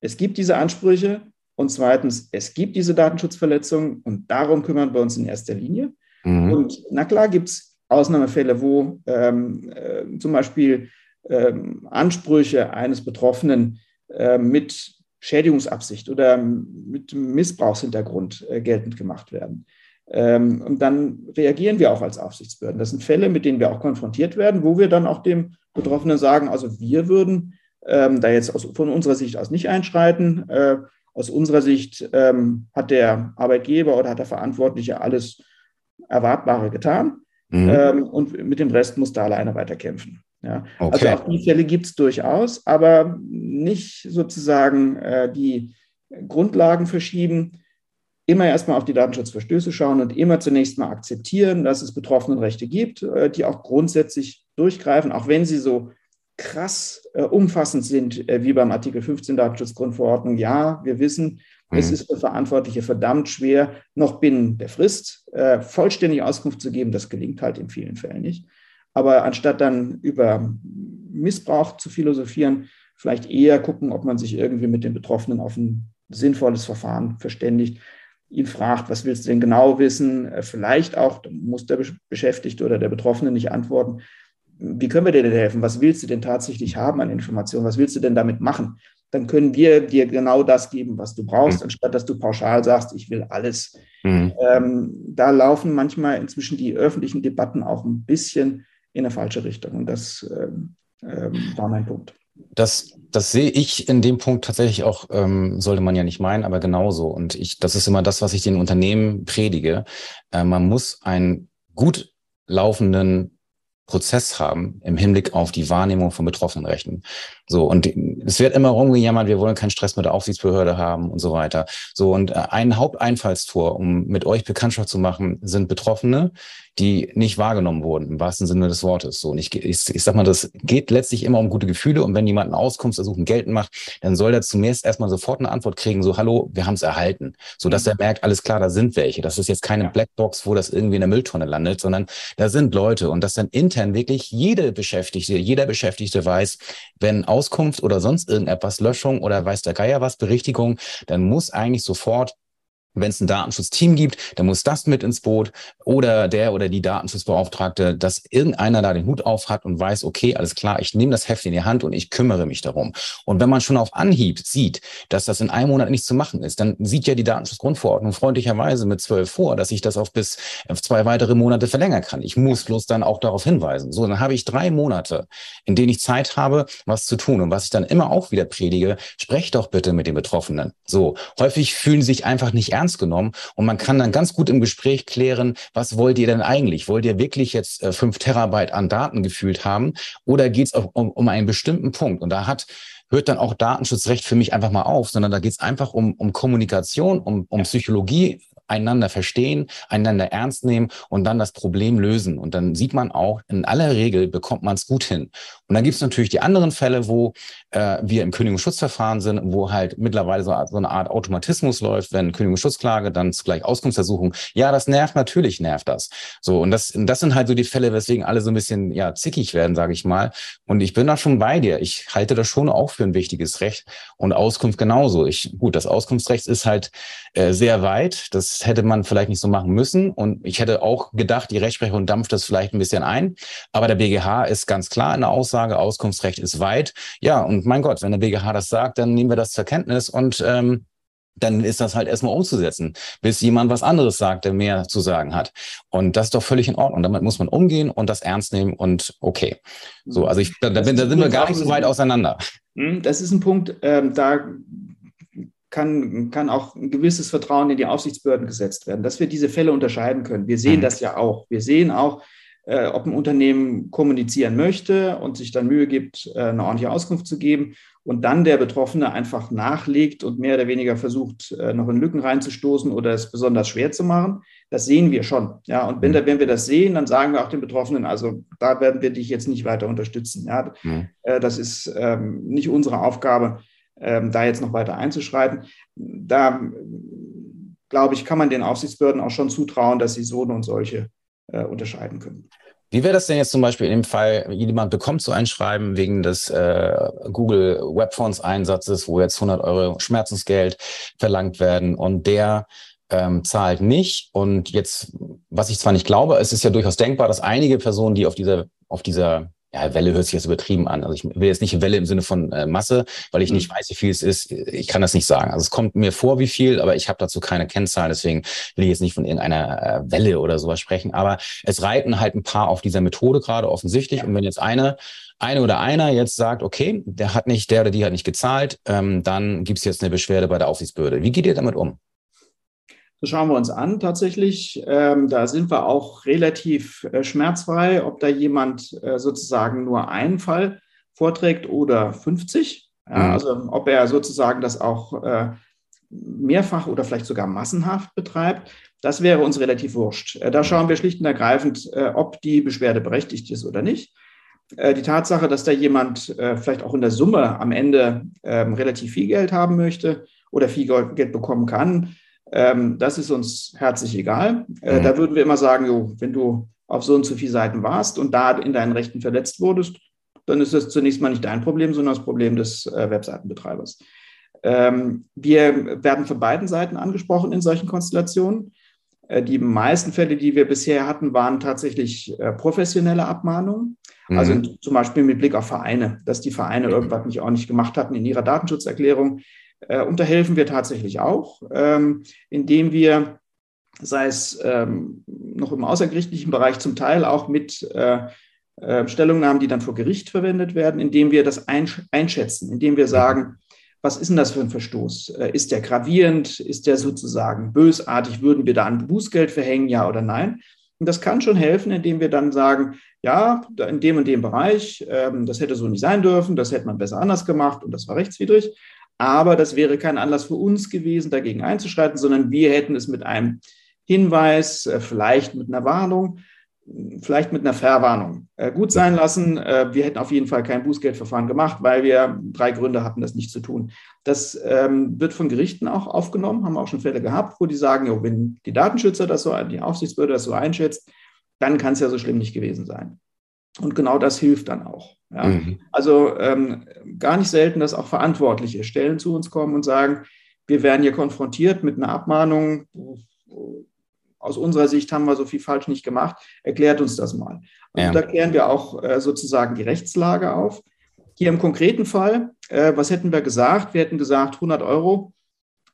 es gibt diese Ansprüche und zweitens, es gibt diese Datenschutzverletzungen und darum kümmern wir uns in erster Linie. Mhm. Und na klar gibt es Ausnahmefälle, wo ähm, äh, zum Beispiel ähm, Ansprüche eines Betroffenen äh, mit Schädigungsabsicht oder mit Missbrauchshintergrund äh, geltend gemacht werden. Ähm, und dann reagieren wir auch als Aufsichtsbehörden. Das sind Fälle, mit denen wir auch konfrontiert werden, wo wir dann auch dem Betroffenen sagen, also wir würden ähm, da jetzt aus, von unserer Sicht aus nicht einschreiten. Äh, aus unserer Sicht ähm, hat der Arbeitgeber oder hat der Verantwortliche alles Erwartbare getan. Mhm. Ähm, und mit dem Rest muss da alleine weiterkämpfen. Ja. Okay. Also auch die Fälle gibt es durchaus, aber nicht sozusagen äh, die Grundlagen verschieben, immer erstmal auf die Datenschutzverstöße schauen und immer zunächst mal akzeptieren, dass es Betroffenenrechte gibt, äh, die auch grundsätzlich durchgreifen, auch wenn sie so krass äh, umfassend sind, äh, wie beim Artikel 15 Datenschutzgrundverordnung. Ja, wir wissen, mhm. es ist für Verantwortliche verdammt schwer, noch binnen der Frist äh, vollständig Auskunft zu geben. Das gelingt halt in vielen Fällen nicht. Aber anstatt dann über Missbrauch zu philosophieren, vielleicht eher gucken, ob man sich irgendwie mit den Betroffenen auf ein sinnvolles Verfahren verständigt ihn fragt, was willst du denn genau wissen? Äh, vielleicht auch, muss der Beschäftigte oder der Betroffene nicht antworten, wie können wir dir denn helfen? Was willst du denn tatsächlich haben an Informationen? Was willst du denn damit machen? Dann können wir dir genau das geben, was du brauchst, mhm. anstatt dass du pauschal sagst, ich will alles. Mhm. Ähm, da laufen manchmal inzwischen die öffentlichen Debatten auch ein bisschen in eine falsche Richtung. Und das ähm, ähm, war mein Punkt. Das, das sehe ich in dem Punkt tatsächlich auch, ähm, sollte man ja nicht meinen, aber genauso. Und ich, das ist immer das, was ich den Unternehmen predige. Äh, man muss einen gut laufenden Prozess haben im Hinblick auf die Wahrnehmung von betroffenen Rechten. So, und es wird immer rumgejammert, wir wollen keinen Stress mit der Aufsichtsbehörde haben und so weiter. So, und äh, ein Haupteinfallstor, um mit euch Bekanntschaft zu machen, sind Betroffene, die nicht wahrgenommen wurden, im wahrsten Sinne des Wortes. So, und ich, ich, ich sag mal, das geht letztlich immer um gute Gefühle. Und wenn jemand eine Auskunftsersuchen geltend macht, dann soll er zunächst erstmal sofort eine Antwort kriegen, so, hallo, wir haben es erhalten. So, dass mhm. er merkt, alles klar, da sind welche. Das ist jetzt keine Blackbox, wo das irgendwie in der Mülltonne landet, sondern da sind Leute. Und dass dann intern wirklich jede Beschäftigte, jeder Beschäftigte weiß, wenn Auskunft oder sonst irgendetwas, Löschung oder weiß der Geier was, Berichtigung, dann muss eigentlich sofort wenn es ein Datenschutzteam gibt, dann muss das mit ins Boot oder der oder die Datenschutzbeauftragte, dass irgendeiner da den Hut auf hat und weiß, okay, alles klar, ich nehme das Heft in die Hand und ich kümmere mich darum. Und wenn man schon auf Anhieb sieht, dass das in einem Monat nicht zu machen ist, dann sieht ja die Datenschutzgrundverordnung freundlicherweise mit zwölf vor, dass ich das auf bis auf zwei weitere Monate verlängern kann. Ich muss bloß dann auch darauf hinweisen. So, dann habe ich drei Monate, in denen ich Zeit habe, was zu tun. Und was ich dann immer auch wieder predige, sprecht doch bitte mit den Betroffenen. So, häufig fühlen sich einfach nicht ernst ernst genommen. Und man kann dann ganz gut im Gespräch klären, was wollt ihr denn eigentlich? Wollt ihr wirklich jetzt äh, fünf Terabyte an Daten gefühlt haben? Oder geht es um, um einen bestimmten Punkt? Und da hat hört dann auch Datenschutzrecht für mich einfach mal auf, sondern da geht es einfach um, um Kommunikation, um, um Psychologie, einander verstehen, einander ernst nehmen und dann das Problem lösen. Und dann sieht man auch, in aller Regel bekommt man es gut hin. Und dann gibt es natürlich die anderen Fälle, wo äh, wir im Kündigungsschutzverfahren sind, wo halt mittlerweile so, so eine Art Automatismus läuft, wenn Kündigungsschutzklage, dann zugleich Auskunftsersuchung. Ja, das nervt, natürlich nervt das. So, und das, das sind halt so die Fälle, weswegen alle so ein bisschen ja zickig werden, sage ich mal. Und ich bin da schon bei dir. Ich halte das schon auch für ein wichtiges Recht und Auskunft genauso. Ich, gut, das Auskunftsrecht ist halt äh, sehr weit. Das hätte man vielleicht nicht so machen müssen. Und ich hätte auch gedacht, die Rechtsprechung dampft das vielleicht ein bisschen ein. Aber der BGH ist ganz klar in der Aussage, Auskunftsrecht ist weit. Ja, und mein Gott, wenn der BGH das sagt, dann nehmen wir das zur Kenntnis und ähm, dann ist das halt erstmal umzusetzen, bis jemand was anderes sagt, der mehr zu sagen hat. Und das ist doch völlig in Ordnung. Damit muss man umgehen und das ernst nehmen und okay. So, also ich, da, da, bin, da sind wir gar nicht so weit auseinander. Hm, das ist ein Punkt, ähm, da kann, kann auch ein gewisses Vertrauen in die Aufsichtsbehörden gesetzt werden, dass wir diese Fälle unterscheiden können. Wir sehen mhm. das ja auch. Wir sehen auch, äh, ob ein Unternehmen kommunizieren möchte und sich dann Mühe gibt, äh, eine ordentliche Auskunft zu geben und dann der Betroffene einfach nachlegt und mehr oder weniger versucht, äh, noch in Lücken reinzustoßen oder es besonders schwer zu machen. Das sehen wir schon. Ja, und wenn, da, wenn wir das sehen, dann sagen wir auch den Betroffenen, also da werden wir dich jetzt nicht weiter unterstützen. Ja, mhm. das ist ähm, nicht unsere Aufgabe, ähm, da jetzt noch weiter einzuschreiten. Da, glaube ich, kann man den Aufsichtsbehörden auch schon zutrauen, dass sie so und solche äh, unterscheiden können. Wie wäre das denn jetzt zum Beispiel in dem Fall, jemand bekommt so ein Schreiben wegen des äh, Google Webfonds Einsatzes, wo jetzt 100 Euro Schmerzensgeld verlangt werden und der ähm, zahlt nicht. Und jetzt, was ich zwar nicht glaube, es ist ja durchaus denkbar, dass einige Personen, die auf dieser, auf dieser ja, Welle hört sich jetzt übertrieben an. Also ich will jetzt nicht Welle im Sinne von äh, Masse, weil ich mhm. nicht weiß, wie viel es ist. Ich kann das nicht sagen. Also es kommt mir vor, wie viel, aber ich habe dazu keine Kennzahlen. Deswegen will ich jetzt nicht von irgendeiner äh, Welle oder sowas sprechen. Aber es reiten halt ein paar auf dieser Methode gerade offensichtlich. Ja. Und wenn jetzt eine eine oder einer jetzt sagt, okay, der hat nicht, der oder die hat nicht gezahlt, ähm, dann gibt es jetzt eine Beschwerde bei der Aufsichtsbehörde. Wie geht ihr damit um? Das schauen wir uns an tatsächlich. Ähm, da sind wir auch relativ äh, schmerzfrei, ob da jemand äh, sozusagen nur einen Fall vorträgt oder 50. Ja, mhm. Also ob er sozusagen das auch äh, mehrfach oder vielleicht sogar massenhaft betreibt. Das wäre uns relativ wurscht. Äh, da schauen wir schlicht und ergreifend, äh, ob die Beschwerde berechtigt ist oder nicht. Äh, die Tatsache, dass da jemand vielleicht auch in der Summe am Ende ähm, relativ viel Geld haben möchte oder viel Geld bekommen kann, ähm, das ist uns herzlich egal. Äh, mhm. Da würden wir immer sagen, jo, wenn du auf so und so viele Seiten warst und da in deinen Rechten verletzt wurdest, dann ist das zunächst mal nicht dein Problem, sondern das Problem des äh, Webseitenbetreibers. Ähm, wir werden von beiden Seiten angesprochen in solchen Konstellationen. Äh, die meisten Fälle, die wir bisher hatten, waren tatsächlich äh, professionelle Abmahnungen. Mhm. Also zum Beispiel mit Blick auf Vereine, dass die Vereine irgendwas nicht ordentlich gemacht hatten in ihrer Datenschutzerklärung. Äh, und da helfen wir tatsächlich auch, ähm, indem wir, sei es ähm, noch im außergerichtlichen Bereich, zum Teil auch mit äh, äh, Stellungnahmen, die dann vor Gericht verwendet werden, indem wir das einschätzen, indem wir sagen, was ist denn das für ein Verstoß? Ist der gravierend? Ist der sozusagen bösartig? Würden wir da ein Bußgeld verhängen, ja oder nein? Und das kann schon helfen, indem wir dann sagen, ja, in dem und dem Bereich, ähm, das hätte so nicht sein dürfen, das hätte man besser anders gemacht und das war rechtswidrig. Aber das wäre kein Anlass für uns gewesen, dagegen einzuschreiten, sondern wir hätten es mit einem Hinweis, äh, vielleicht mit einer Warnung, vielleicht mit einer Verwarnung äh, gut sein lassen. Äh, wir hätten auf jeden Fall kein Bußgeldverfahren gemacht, weil wir drei Gründe hatten, das nicht zu tun. Das ähm, wird von Gerichten auch aufgenommen, haben auch schon Fälle gehabt, wo die sagen, jo, wenn die Datenschützer das so, die Aufsichtsbehörde das so einschätzt, dann kann es ja so schlimm nicht gewesen sein. Und genau das hilft dann auch. Ja. Mhm. Also ähm, gar nicht selten, dass auch verantwortliche Stellen zu uns kommen und sagen, wir werden hier konfrontiert mit einer Abmahnung. Aus unserer Sicht haben wir so viel falsch nicht gemacht. Erklärt uns das mal. Und ja. da klären wir auch äh, sozusagen die Rechtslage auf. Hier im konkreten Fall, äh, was hätten wir gesagt? Wir hätten gesagt, 100 Euro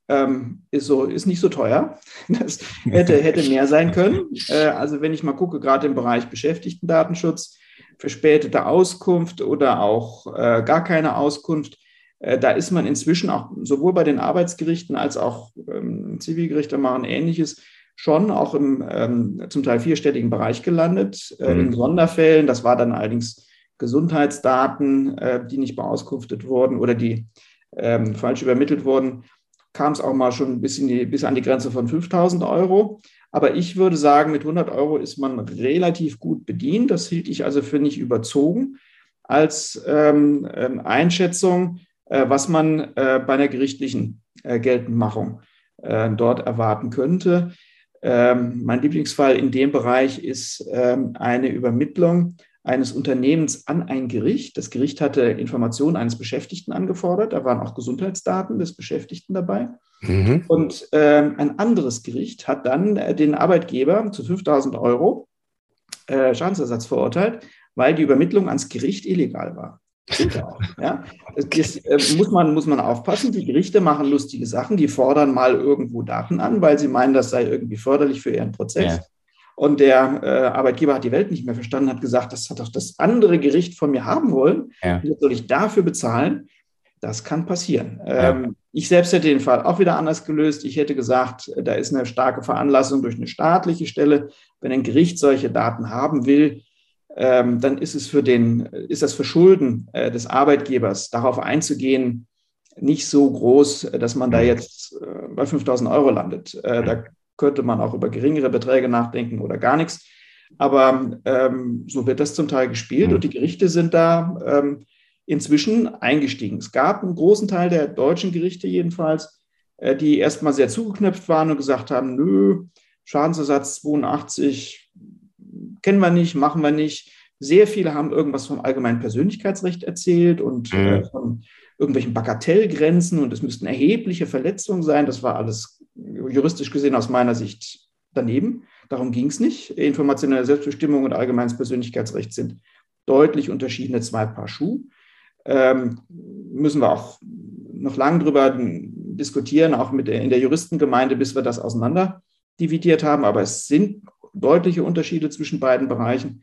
ähm, ist, so, ist nicht so teuer. Das hätte, hätte mehr sein können. Äh, also wenn ich mal gucke, gerade im Bereich Beschäftigtendatenschutz, verspätete Auskunft oder auch äh, gar keine Auskunft. Äh, da ist man inzwischen auch sowohl bei den Arbeitsgerichten als auch ähm, Zivilgerichte machen Ähnliches schon auch im ähm, zum Teil vierstelligen Bereich gelandet. Äh, mhm. In Sonderfällen, das war dann allerdings Gesundheitsdaten, äh, die nicht beauskunftet wurden oder die ähm, falsch übermittelt wurden, kam es auch mal schon bis, die, bis an die Grenze von 5000 Euro. Aber ich würde sagen, mit 100 Euro ist man relativ gut bedient. Das hielt ich also für nicht überzogen als ähm, ähm, Einschätzung, äh, was man äh, bei einer gerichtlichen äh, Geltendmachung äh, dort erwarten könnte. Ähm, mein Lieblingsfall in dem Bereich ist ähm, eine Übermittlung eines Unternehmens an ein Gericht. Das Gericht hatte Informationen eines Beschäftigten angefordert. Da waren auch Gesundheitsdaten des Beschäftigten dabei. Mhm. Und äh, ein anderes Gericht hat dann äh, den Arbeitgeber zu 5000 Euro äh, Schadensersatz verurteilt, weil die Übermittlung ans Gericht illegal war. Auch, ja. Das äh, muss, man, muss man aufpassen. Die Gerichte machen lustige Sachen. Die fordern mal irgendwo Daten an, weil sie meinen, das sei irgendwie förderlich für ihren Prozess. Ja. Und der äh, Arbeitgeber hat die Welt nicht mehr verstanden, hat gesagt, das hat doch das andere Gericht von mir haben wollen. Ja. Jetzt soll ich dafür bezahlen? Das kann passieren. Ja. Ähm, ich selbst hätte den Fall auch wieder anders gelöst. Ich hätte gesagt, da ist eine starke Veranlassung durch eine staatliche Stelle. Wenn ein Gericht solche Daten haben will, ähm, dann ist es für den, ist das Verschulden äh, des Arbeitgebers, darauf einzugehen, nicht so groß, dass man da mhm. jetzt äh, bei 5000 Euro landet. Äh, da könnte man auch über geringere Beträge nachdenken oder gar nichts. Aber ähm, so wird das zum Teil gespielt mhm. und die Gerichte sind da ähm, inzwischen eingestiegen. Es gab einen großen Teil der deutschen Gerichte jedenfalls, äh, die erstmal sehr zugeknöpft waren und gesagt haben, nö, Schadensersatz 82 kennen wir nicht, machen wir nicht. Sehr viele haben irgendwas vom allgemeinen Persönlichkeitsrecht erzählt und äh, mhm. von irgendwelchen Bagatellgrenzen und es müssten erhebliche Verletzungen sein. Das war alles juristisch gesehen aus meiner Sicht daneben. Darum ging es nicht. Informationelle Selbstbestimmung und allgemeines Persönlichkeitsrecht sind deutlich unterschiedene zwei Paar Schuh. Ähm, müssen wir auch noch lange drüber diskutieren, auch mit der, in der Juristengemeinde, bis wir das auseinander dividiert haben. Aber es sind deutliche Unterschiede zwischen beiden Bereichen.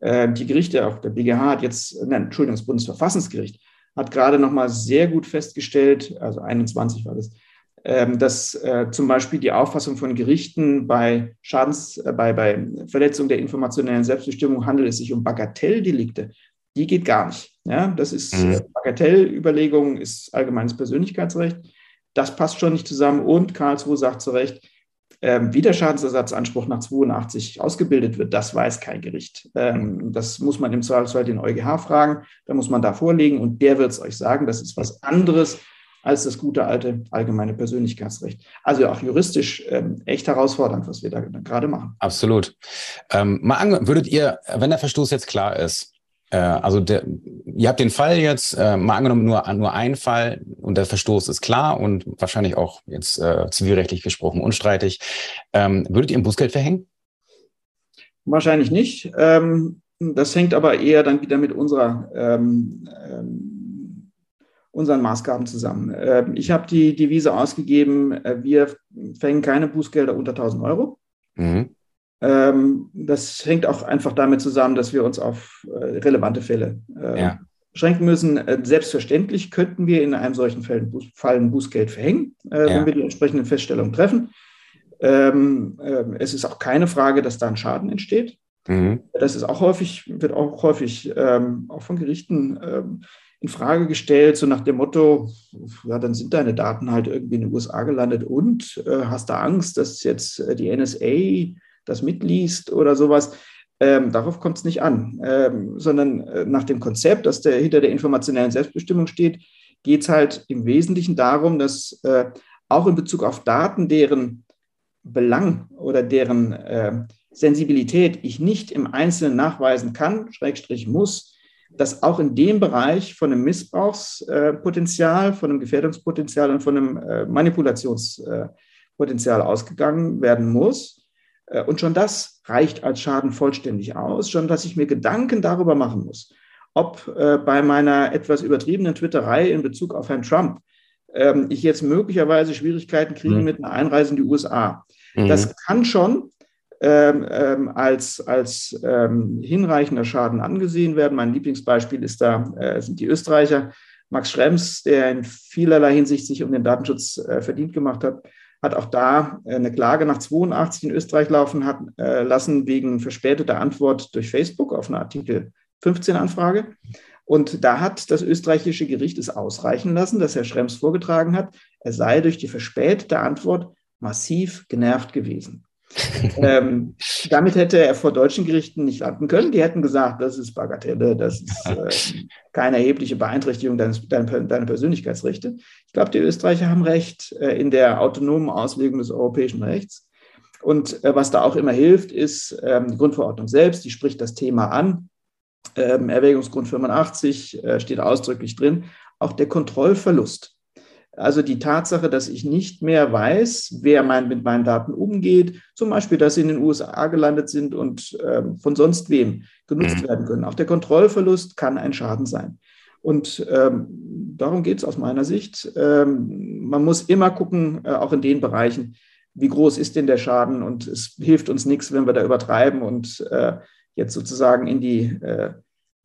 Äh, die Gerichte, auch der BGH hat jetzt, nein, Entschuldigung, das Bundesverfassungsgericht hat gerade noch mal sehr gut festgestellt, also 21 war das, dass äh, zum Beispiel die Auffassung von Gerichten bei Schadens, äh, bei, bei Verletzung der informationellen Selbstbestimmung handelt es sich um Bagatelldelikte. Die geht gar nicht. Ja, das ist mhm. Äh, Bagatellüberlegung, ist allgemeines Persönlichkeitsrecht. Das passt schon nicht zusammen. Und Karlsruhe sagt zu Recht, ähm, wie der Schadensersatzanspruch nach 82 ausgebildet wird, das weiß kein Gericht. Ähm, das muss man im Zweifelsfall den EuGH fragen. Da muss man da vorlegen und der wird es euch sagen. Das ist was anderes als das gute alte allgemeine Persönlichkeitsrecht. Also auch juristisch ähm, echt herausfordernd, was wir da gerade machen. Absolut. Ähm, mal an, würdet ihr, wenn der Verstoß jetzt klar ist, äh, also der, ihr habt den Fall jetzt, äh, mal angenommen, nur, nur ein Fall und der Verstoß ist klar und wahrscheinlich auch jetzt äh, zivilrechtlich gesprochen unstreitig. Ähm, würdet ihr ein Bußgeld verhängen? Wahrscheinlich nicht. Ähm, das hängt aber eher dann wieder mit unserer, ähm, ähm, unseren Maßgaben zusammen. Ähm, ich habe die Devise ausgegeben, äh, wir fängen keine Bußgelder unter 1000 Euro. Mhm. Ähm, das hängt auch einfach damit zusammen, dass wir uns auf äh, relevante Fälle äh, ja. beschränken müssen. Selbstverständlich könnten wir in einem solchen Fall, ein Bußgeld verhängen, ja. wenn wir die entsprechenden Feststellungen treffen. Ähm, es ist auch keine Frage, dass da ein Schaden entsteht. Mhm. Das ist auch häufig, wird auch häufig auch von Gerichten in Frage gestellt, so nach dem Motto, ja, dann sind deine Daten halt irgendwie in den USA gelandet und äh, hast da Angst, dass jetzt äh, die NSA das mitliest oder sowas. Ähm, darauf kommt es nicht an, ähm, sondern äh, nach dem Konzept, das der, hinter der informationellen Selbstbestimmung steht, geht es halt im Wesentlichen darum, dass äh, auch in Bezug auf Daten, deren Belang oder deren äh, Sensibilität ich nicht im Einzelnen nachweisen kann, Schrägstrich muss, dass auch in dem Bereich von einem Missbrauchspotenzial, von einem Gefährdungspotenzial und von einem äh, Manipulationspotenzial ausgegangen werden muss. Äh, und schon das reicht als Schaden vollständig aus, schon dass ich mir Gedanken darüber machen muss, ob äh, bei meiner etwas übertriebenen Twitterei in Bezug auf Herrn Trump ähm, ich jetzt möglicherweise Schwierigkeiten kriege mhm. mit einer Einreise in die USA. Mhm. Das kann schon ähm, ähm, als, als ähm, hinreichender Schaden angesehen werden. Mein Lieblingsbeispiel ist da, äh, sind die Österreicher. Max Schrems, der in vielerlei Hinsicht sich um den Datenschutz äh, verdient gemacht hat, hat auch da äh, eine Klage nach 82 in Österreich laufen hat, äh, lassen wegen verspäteter Antwort durch Facebook auf eine Artikel 15 Anfrage. Und da hat das österreichische Gericht es ausreichen lassen, dass Herr Schrems vorgetragen hat, er sei durch die verspätete Antwort massiv genervt gewesen. Ähm, damit hätte er vor deutschen Gerichten nicht landen können. Die hätten gesagt, das ist Bagatelle, das ist äh, keine erhebliche Beeinträchtigung deines, deiner, deiner Persönlichkeitsrechte. Ich glaube, die Österreicher haben recht äh, in der autonomen Auslegung des europäischen Rechts. Und äh, was da auch immer hilft, ist ähm, die Grundverordnung selbst, die spricht das Thema an. ähm, Erwägungsgrund 85 äh, steht ausdrücklich drin, auch der Kontrollverlust. Also die Tatsache, dass ich nicht mehr weiß, wer mein, mit meinen Daten umgeht, zum Beispiel, dass sie in den USA gelandet sind und ähm, von sonst wem genutzt mhm. werden können. Auch der Kontrollverlust kann ein Schaden sein. Und ähm, darum geht es aus meiner Sicht. Ähm, man muss immer gucken, äh, auch in den Bereichen, wie groß ist denn der Schaden? Und es hilft uns nichts, wenn wir da übertreiben und äh, jetzt sozusagen in die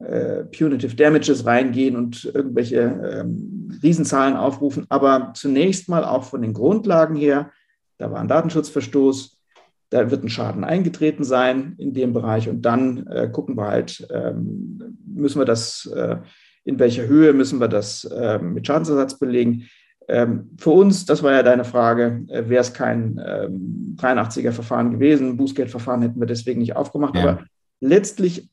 äh, Punitive Damages reingehen und irgendwelche ähm, Riesenzahlen aufrufen. Aber zunächst mal auch von den Grundlagen her, da war ein Datenschutzverstoß, da wird ein Schaden eingetreten sein in dem Bereich und dann äh, gucken wir halt, ähm, müssen wir das, äh, in welcher Höhe müssen wir das äh, mit Schadensersatz belegen. Ähm, für uns, das war ja deine Frage, äh, wäre es kein 83er-Verfahren ähm, gewesen, Bußgeldverfahren hätten wir deswegen nicht aufgemacht, ja. aber letztlich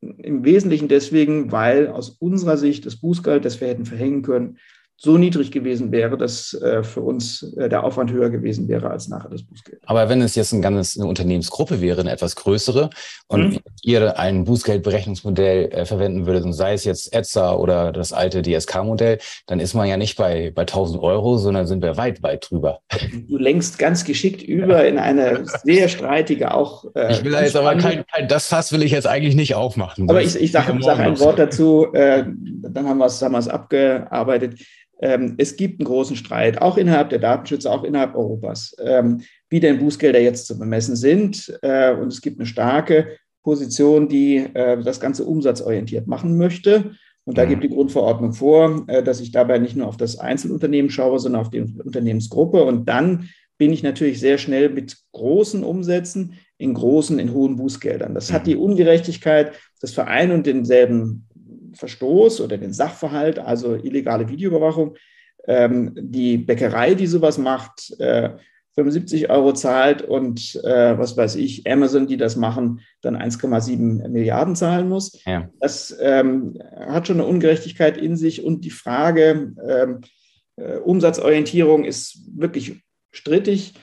im Wesentlichen deswegen, weil aus unserer Sicht das Bußgeld, das wir hätten verhängen können, so niedrig gewesen wäre, dass äh, für uns äh, der Aufwand höher gewesen wäre als nachher das Bußgeld. Aber wenn es jetzt ein ganzes, eine Unternehmensgruppe wäre, eine etwas größere, und mhm. ihr ein Bußgeldberechnungsmodell äh, verwenden würdet, und sei es jetzt ETSA oder das alte DSK-Modell, dann ist man ja nicht bei, bei 1000 Euro, sondern sind wir weit, weit drüber. Du lenkst ganz geschickt über in eine sehr streitige auch. Äh, ich will da jetzt aber kein, kein, das Fass will ich jetzt eigentlich nicht aufmachen. Aber ich, ich sage sag ein Wort dazu, äh, dann haben wir es abgearbeitet es gibt einen großen Streit, auch innerhalb der Datenschützer, auch innerhalb Europas, ähm, wie denn Bußgelder jetzt zu bemessen sind. Äh, und es gibt eine starke Position, die äh, das Ganze umsatzorientiert machen möchte. Und da mhm. gibt die Grundverordnung vor, äh, dass ich dabei nicht nur auf das Einzelunternehmen schaue, sondern auf die Unternehmensgruppe. Und dann bin ich natürlich sehr schnell mit großen Umsätzen in großen, in hohen Bußgeldern. Das hat die mhm. Ungerechtigkeit, dass für einen und denselben Verstoß oder den Sachverhalt, also illegale Videoüberwachung, ähm, die Bäckerei, die sowas macht, äh, 75 Euro zahlt und äh, was weiß ich, Amazon, die das machen, dann 1,7 Milliarden zahlen muss. Ja. Das ähm, hat schon eine Ungerechtigkeit in sich und die Frage ähm, äh, Umsatzorientierung ist wirklich strittig.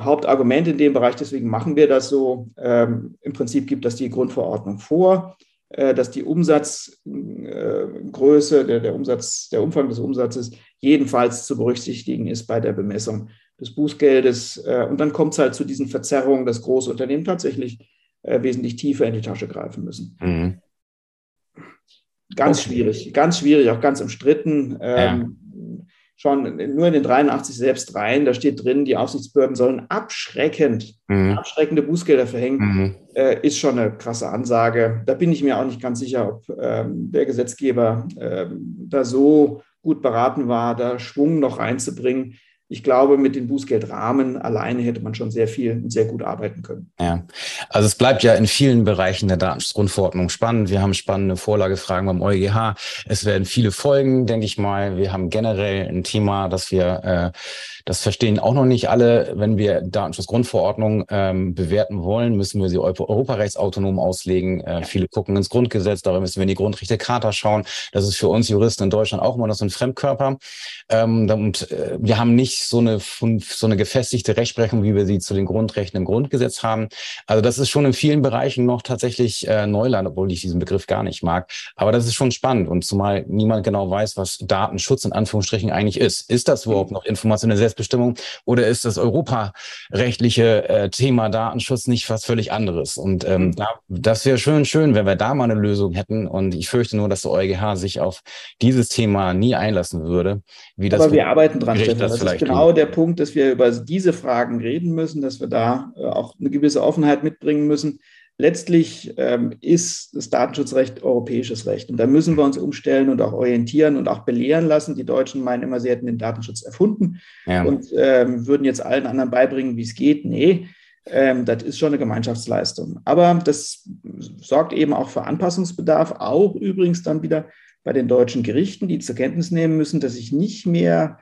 Hauptargument in dem Bereich, deswegen machen wir das so. Ähm, Im Prinzip gibt das die Grundverordnung vor. Äh, dass die Umsatzgröße, der, der, Umsatz, der Umfang des Umsatzes jedenfalls zu berücksichtigen ist bei der Bemessung des Bußgeldes. Äh, und dann kommt es halt zu diesen Verzerrungen, dass große Unternehmen tatsächlich äh, wesentlich tiefer in die Tasche greifen müssen. Mhm. Ganz okay. schwierig, ganz schwierig, auch ganz umstritten. Ja. Ähm, schon nur in den 83 selbst rein, da steht drin, die Aufsichtsbehörden sollen abschreckend, mhm. abschreckende Bußgelder verhängen, mhm. äh, ist schon eine krasse Ansage. Da bin ich mir auch nicht ganz sicher, ob ähm, der Gesetzgeber ähm, da so gut beraten war, da Schwung noch reinzubringen ich glaube, mit den Bußgeldrahmen alleine hätte man schon sehr viel und sehr gut arbeiten können. Ja, also es bleibt ja in vielen Bereichen der Datenschutzgrundverordnung spannend. Wir haben spannende Vorlagefragen beim EuGH. Es werden viele Folgen, denke ich mal. Wir haben generell ein Thema, das wir äh, das verstehen auch noch nicht alle. Wenn wir Datenschutzgrundverordnung ähm, bewerten wollen, müssen wir sie europarechtsautonom auslegen. Äh, viele gucken ins Grundgesetz, dabei müssen wir in die Grundrechtecharta schauen. Das ist für uns Juristen in Deutschland auch immer noch so ein Fremdkörper. Ähm, und äh, wir haben nicht so eine, so eine gefestigte Rechtsprechung, wie wir sie zu den Grundrechten im Grundgesetz haben. Also das ist schon in vielen Bereichen noch tatsächlich äh, Neuland, obwohl ich diesen Begriff gar nicht mag. Aber das ist schon spannend und zumal niemand genau weiß, was Datenschutz in Anführungsstrichen eigentlich ist. Ist das überhaupt noch informationelle Selbstbestimmung oder ist das europarechtliche äh, Thema Datenschutz nicht was völlig anderes? Und ähm, mhm. da, das wäre schön, schön, wenn wir da mal eine Lösung hätten. Und ich fürchte nur, dass der EuGH sich auf dieses Thema nie einlassen würde. Wie das Aber wir arbeiten dran, Stefan. Das, ist genau tun. der Punkt, dass wir über diese Fragen reden müssen, dass wir da äh, auch eine gewisse Offenheit mitbringen müssen. Letztlich ähm, ist das Datenschutzrecht europäisches Recht. Und da müssen wir uns umstellen und auch orientieren und auch belehren lassen. Die Deutschen meinen immer, sie hätten den Datenschutz erfunden ja. und ähm, würden jetzt allen anderen beibringen, wie es geht. Nee, ähm, das ist schon eine Gemeinschaftsleistung. Aber das sorgt eben auch für Anpassungsbedarf, auch übrigens dann wieder bei den deutschen Gerichten, die zur Kenntnis nehmen müssen, dass ich nicht mehr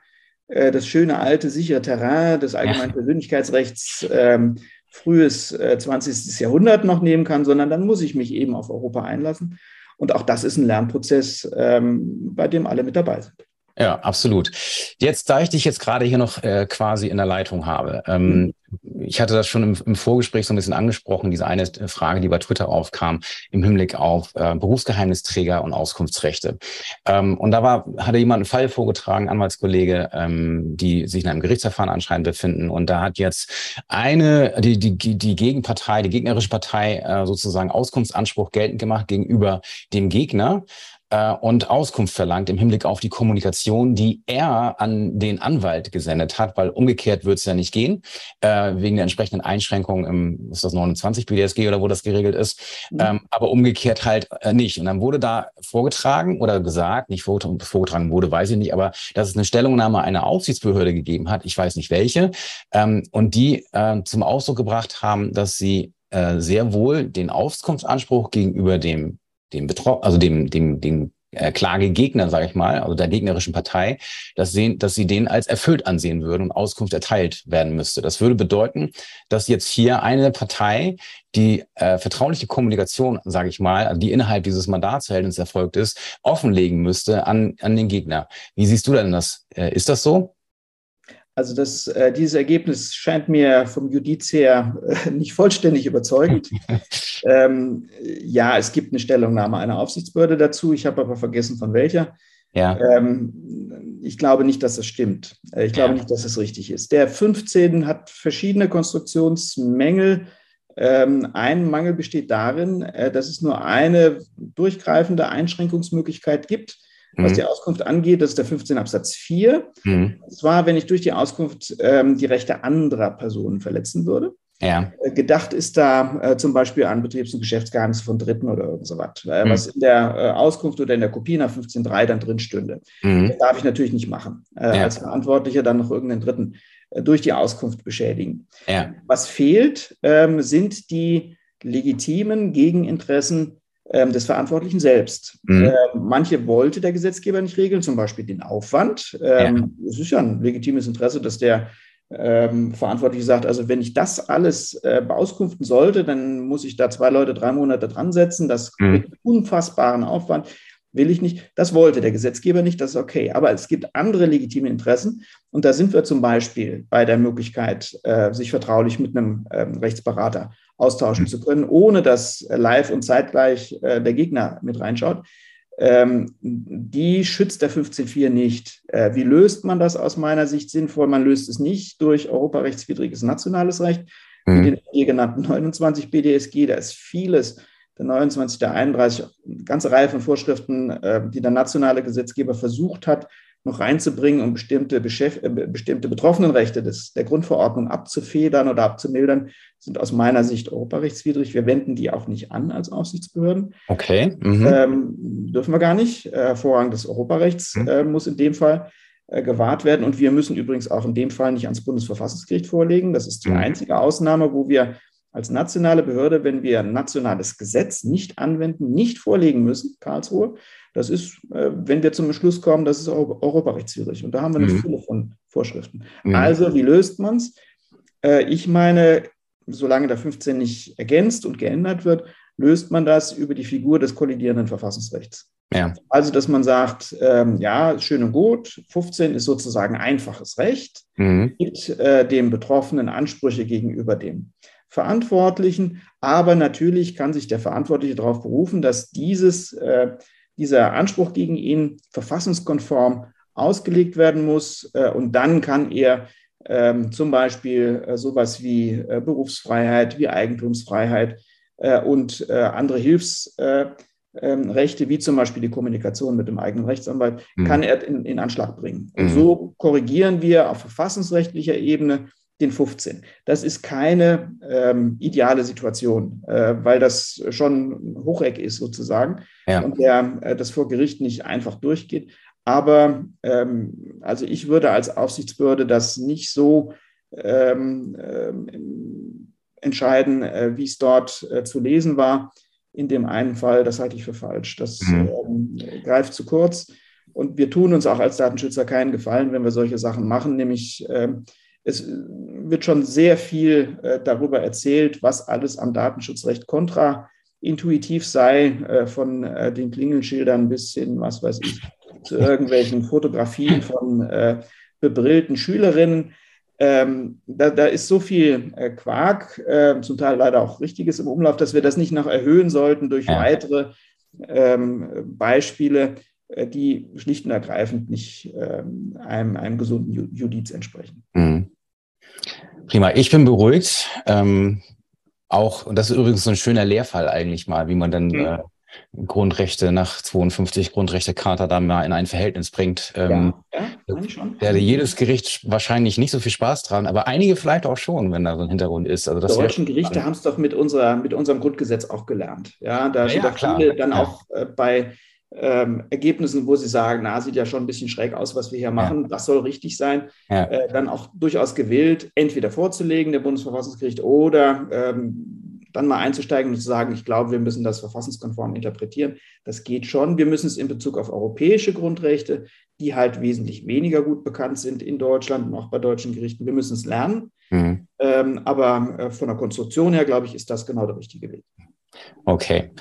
das schöne alte sichere Terrain des allgemeinen Persönlichkeitsrechts ähm, frühes äh, 20. Jahrhundert noch nehmen kann, sondern dann muss ich mich eben auf Europa einlassen. Und auch das ist ein Lernprozess, ähm, bei dem alle mit dabei sind. Ja, absolut. Jetzt, da ich dich jetzt gerade hier noch äh, quasi in der Leitung habe, ähm, mhm. ich hatte das schon im, im, Vorgespräch so ein bisschen angesprochen, diese eine Frage, die bei Twitter aufkam, im Hinblick auf äh, Berufsgeheimnisträger und Auskunftsrechte. Ähm, und da war, hatte jemand einen Fall vorgetragen, Anwaltskollege, ähm, die sich in einem Gerichtsverfahren anscheinend befinden. Und da hat jetzt eine, die, die, die Gegenpartei, die gegnerische Partei äh, sozusagen Auskunftsanspruch geltend gemacht gegenüber dem Gegner äh, und Auskunft verlangt im Hinblick auf die Kommunikation, die er an den Anwalt gesendet hat, weil umgekehrt wird es ja nicht gehen, äh, wegen der entsprechenden Einschränkungen im, ist das 29 BDSG oder wo das geregelt ist, mhm. ähm, aber umgekehrt halt äh, nicht. Und dann wurde da vorgetragen oder gesagt, nicht vorgetragen wurde, weiß ich nicht, aber dass es eine Stellungnahme einer Aufsichtsbehörde gegeben hat, ich weiß nicht welche, ähm, und die äh, zum Ausdruck gebracht haben, dass sie äh, sehr wohl den Auskunftsanspruch gegenüber dem dem Betroffenen, also dem, dem, dem äh, Klagegegner, sage ich mal, also der gegnerischen Partei, dass, sehen, dass sie den als erfüllt ansehen würden und Auskunft erteilt werden müsste. Das würde bedeuten, dass jetzt hier eine Partei die äh, vertrauliche Kommunikation, sage ich mal, also die innerhalb dieses Mandatsverhältnisses erfolgt ist, offenlegen müsste an, an den Gegner. Wie siehst du denn das? Äh, ist das so? Also das, äh, dieses Ergebnis scheint mir vom Judiz her äh, nicht vollständig überzeugend. ähm, ja, es gibt eine Stellungnahme einer Aufsichtsbehörde dazu. Ich habe aber vergessen, von welcher. Ja. Ähm, ich glaube nicht, dass das stimmt. Äh, ich glaube ja. nicht, dass es das richtig ist. Der 15 hat verschiedene Konstruktionsmängel. Ähm, ein Mangel besteht darin, äh, dass es nur eine durchgreifende Einschränkungsmöglichkeit gibt was mhm. die Auskunft angeht, das ist der 15 Absatz 4. Mhm. Und zwar, wenn ich durch die Auskunft ähm, die Rechte anderer Personen verletzen würde. Ja. Äh, gedacht ist da äh, zum Beispiel an Betriebs- und Geschäftsgeheimnisse von Dritten oder irgend so was, äh, mhm. was in der äh, Auskunft oder in der Kopie nach 15.3 dann drin stünde. Mhm. Das darf ich natürlich nicht machen. Äh, ja. Als Verantwortlicher dann noch irgendeinen Dritten äh, durch die Auskunft beschädigen. Ja. Was fehlt, ähm, sind die legitimen Gegeninteressen des Verantwortlichen selbst. Mhm. Äh, manche wollte der Gesetzgeber nicht regeln, zum Beispiel den Aufwand. Ähm, ja. Es ist ja ein legitimes Interesse, dass der ähm, Verantwortliche sagt, also wenn ich das alles äh, beauskunften sollte, dann muss ich da zwei Leute drei Monate dran setzen. Das mhm. unfassbaren Aufwand will ich nicht. Das wollte der Gesetzgeber nicht, das ist okay. Aber es gibt andere legitime Interessen. Und da sind wir zum Beispiel bei der Möglichkeit, äh, sich vertraulich mit einem ähm, Rechtsberater austauschen zu können, ohne dass live und zeitgleich äh, der Gegner mit reinschaut. Ähm, die schützt der 15.4 nicht. Äh, wie löst man das aus meiner Sicht sinnvoll? Man löst es nicht durch europarechtswidriges nationales Recht, mhm. wie den hier genannten 29 BDSG. Da ist vieles, der 29, der 31, eine ganze Reihe von Vorschriften, äh, die der nationale Gesetzgeber versucht hat, noch reinzubringen, um bestimmte, Beschäft äh, bestimmte Betroffenenrechte des, der Grundverordnung abzufedern oder abzumildern, sind aus meiner Sicht europarechtswidrig. Wir wenden die auch nicht an als Aufsichtsbehörden. Okay. Mhm. Ähm, dürfen wir gar nicht. Äh, Vorrang des Europarechts mhm. äh, muss in dem Fall äh, gewahrt werden. Und wir müssen übrigens auch in dem Fall nicht ans Bundesverfassungsgericht vorlegen. Das ist die mhm. einzige Ausnahme, wo wir als nationale Behörde, wenn wir ein nationales Gesetz nicht anwenden, nicht vorlegen müssen, Karlsruhe. Das ist, äh, wenn wir zum Schluss kommen, das ist europarechtswidrig. Und da haben wir eine mhm. Fülle von Vorschriften. Mhm. Also, wie löst man es? Äh, ich meine, solange der 15 nicht ergänzt und geändert wird, löst man das über die Figur des kollidierenden Verfassungsrechts. Ja. Also, dass man sagt, ähm, ja, schön und gut, 15 ist sozusagen einfaches Recht, mhm. gibt äh, dem Betroffenen Ansprüche gegenüber dem Verantwortlichen, aber natürlich kann sich der Verantwortliche darauf berufen, dass dieses, äh, dieser Anspruch gegen ihn verfassungskonform ausgelegt werden muss äh, und dann kann er ähm, zum Beispiel äh, sowas wie äh, Berufsfreiheit, wie Eigentumsfreiheit äh, und äh, andere Hilfsrechte, ähm, wie zum Beispiel die Kommunikation mit dem eigenen Rechtsanwalt, mhm. kann er in, in, Anschlag bringen. Und mhm. so korrigieren wir auf verfassungsrechtlicher Ebene den 15. Das ist keine ähm, ideale Situation, äh, weil das schon ein Hocheck ist sozusagen ja. und der, äh, das vor Gericht nicht einfach durchgeht. Aber ähm, also ich würde als Aufsichtsbehörde das nicht so ähm, ähm entscheiden, äh, wie es dort äh, zu lesen war. In dem einen Fall, das halte ich für falsch. Das mhm. Ähm, greift zu kurz. Und wir tun uns auch als Datenschützer keinen Gefallen, wenn wir solche Sachen machen, nämlich ähm, es wird schon sehr viel äh, darüber erzählt, was alles am Datenschutzrecht kontraintuitiv sei, äh, von äh, den Klingelschildern bis hin, was weiß ich, zu irgendwelchen Fotografien von äh, bebrillten Schülerinnen. Ähm, da, da, ist so viel äh, Quark, äh, zum Teil leider auch Richtiges im Umlauf, dass wir das nicht noch erhöhen sollten durch weitere ähm, Beispiele, äh, die schlicht und ergreifend nicht ähm, einem, einem gesunden Judiz entsprechen. Mhm. Prima, ich bin beruhigt. Ähm, auch, und das ist übrigens so ein schöner Lehrfall eigentlich mal, wie man dann mhm. äh, Grundrechte nach 52 Grundrechtecharta da mal in ein Verhältnis bringt. Ähm, ja, ja schon. Da jedes Gericht wahrscheinlich nicht so viel Spaß dran, aber einige vielleicht auch schon, wenn da so ein Hintergrund ist. Also das Die deutschen Gerichte haben es doch mit, unserer, mit unserem Grundgesetz auch gelernt. Ja, da ja, sind ja, viele dann auch äh, bei ähm, Ergebnissen, wo sie sagen, na, sieht ja schon ein bisschen schräg aus, was wir hier machen, ja. das soll richtig sein, ja. äh, dann auch durchaus gewillt, entweder vorzulegen, der Bundesverfassungsgericht, oder ähm, dann mal einzusteigen und zu sagen, ich glaube, wir müssen das verfassungskonform interpretieren. Das geht schon. Wir müssen es in Bezug auf europäische Grundrechte, die halt wesentlich weniger gut bekannt sind in Deutschland und auch bei deutschen Gerichten, wir müssen es lernen. Mhm. Ähm, aber äh, von der Konstruktion her, glaube ich, ist das genau der richtige Weg. Okay.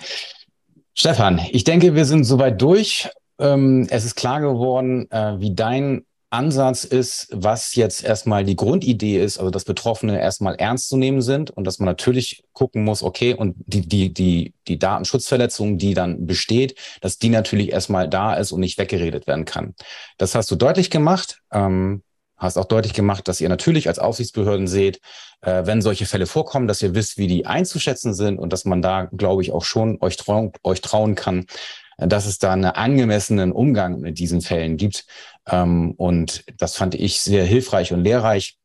Stefan, ich denke, wir sind soweit durch. Ähm, es ist klar geworden, äh, wie dein Ansatz ist, was jetzt erstmal die Grundidee ist, also dass Betroffene erstmal ernst zu nehmen sind und dass man natürlich gucken muss, okay, und die, die, die, die Datenschutzverletzung, die dann besteht, dass die natürlich erstmal da ist und nicht weggeredet werden kann. Das hast du deutlich gemacht. Ähm, hast auch deutlich gemacht, dass ihr natürlich als Aufsichtsbehörden seht, äh, wenn solche Fälle vorkommen, dass ihr wisst, wie die einzuschätzen sind und dass man da, glaube ich, auch schon euch, trau euch trauen kann, äh, dass es da einen angemessenen Umgang mit diesen Fällen gibt. Ähm, und das fand ich sehr hilfreich und lehrreich.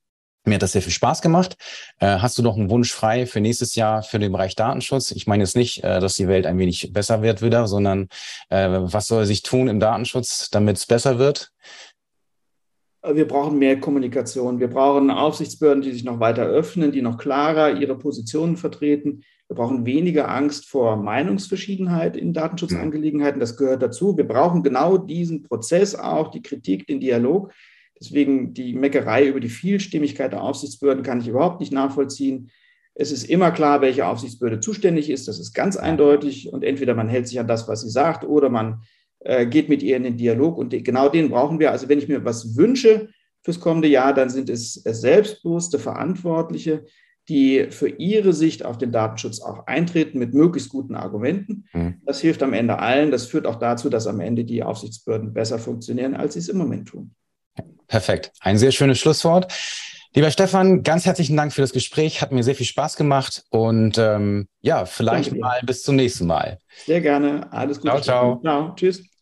Mir hat das sehr viel Spaß gemacht. Äh, hast du noch einen Wunsch frei für nächstes Jahr für den Bereich Datenschutz? Ich meine jetzt nicht, äh, dass die Welt ein wenig besser wird wieder, sondern äh, was soll sich tun im Datenschutz, damit es besser wird? Wir brauchen mehr Kommunikation. Wir brauchen Aufsichtsbehörden, die sich noch weiter öffnen, die noch klarer ihre Positionen vertreten. Wir brauchen weniger Angst vor Meinungsverschiedenheit in Datenschutzangelegenheiten. Das gehört dazu. Wir brauchen genau diesen Prozess auch, die Kritik, den Dialog. Deswegen die Meckerei über die Vielstimmigkeit der Aufsichtsbehörden kann ich überhaupt nicht nachvollziehen. Es ist immer klar, welche Aufsichtsbehörde zuständig ist. Das ist ganz eindeutig. Und entweder man hält sich an das, was sie sagt, oder man äh, geht mit ihr in den Dialog und genau den brauchen wir. Also wenn ich mir was wünsche fürs kommende Jahr, dann sind es selbstbewusste Verantwortliche, die für ihre Sicht auf den Datenschutz auch eintreten mit möglichst guten Argumenten. Mhm. Das hilft am Ende allen. Das führt auch dazu, dass am Ende die Aufsichtsbehörden besser funktionieren, als sie es im Moment tun. Perfekt. Ein sehr schönes Schlusswort. Lieber Stefan, ganz herzlichen Dank für das Gespräch. Hat mir sehr viel Spaß gemacht und ähm, ja, vielleicht mal bis zum nächsten Mal. Sehr gerne. Alles Gute. Ciao, ciao. Ciao. Tschüss.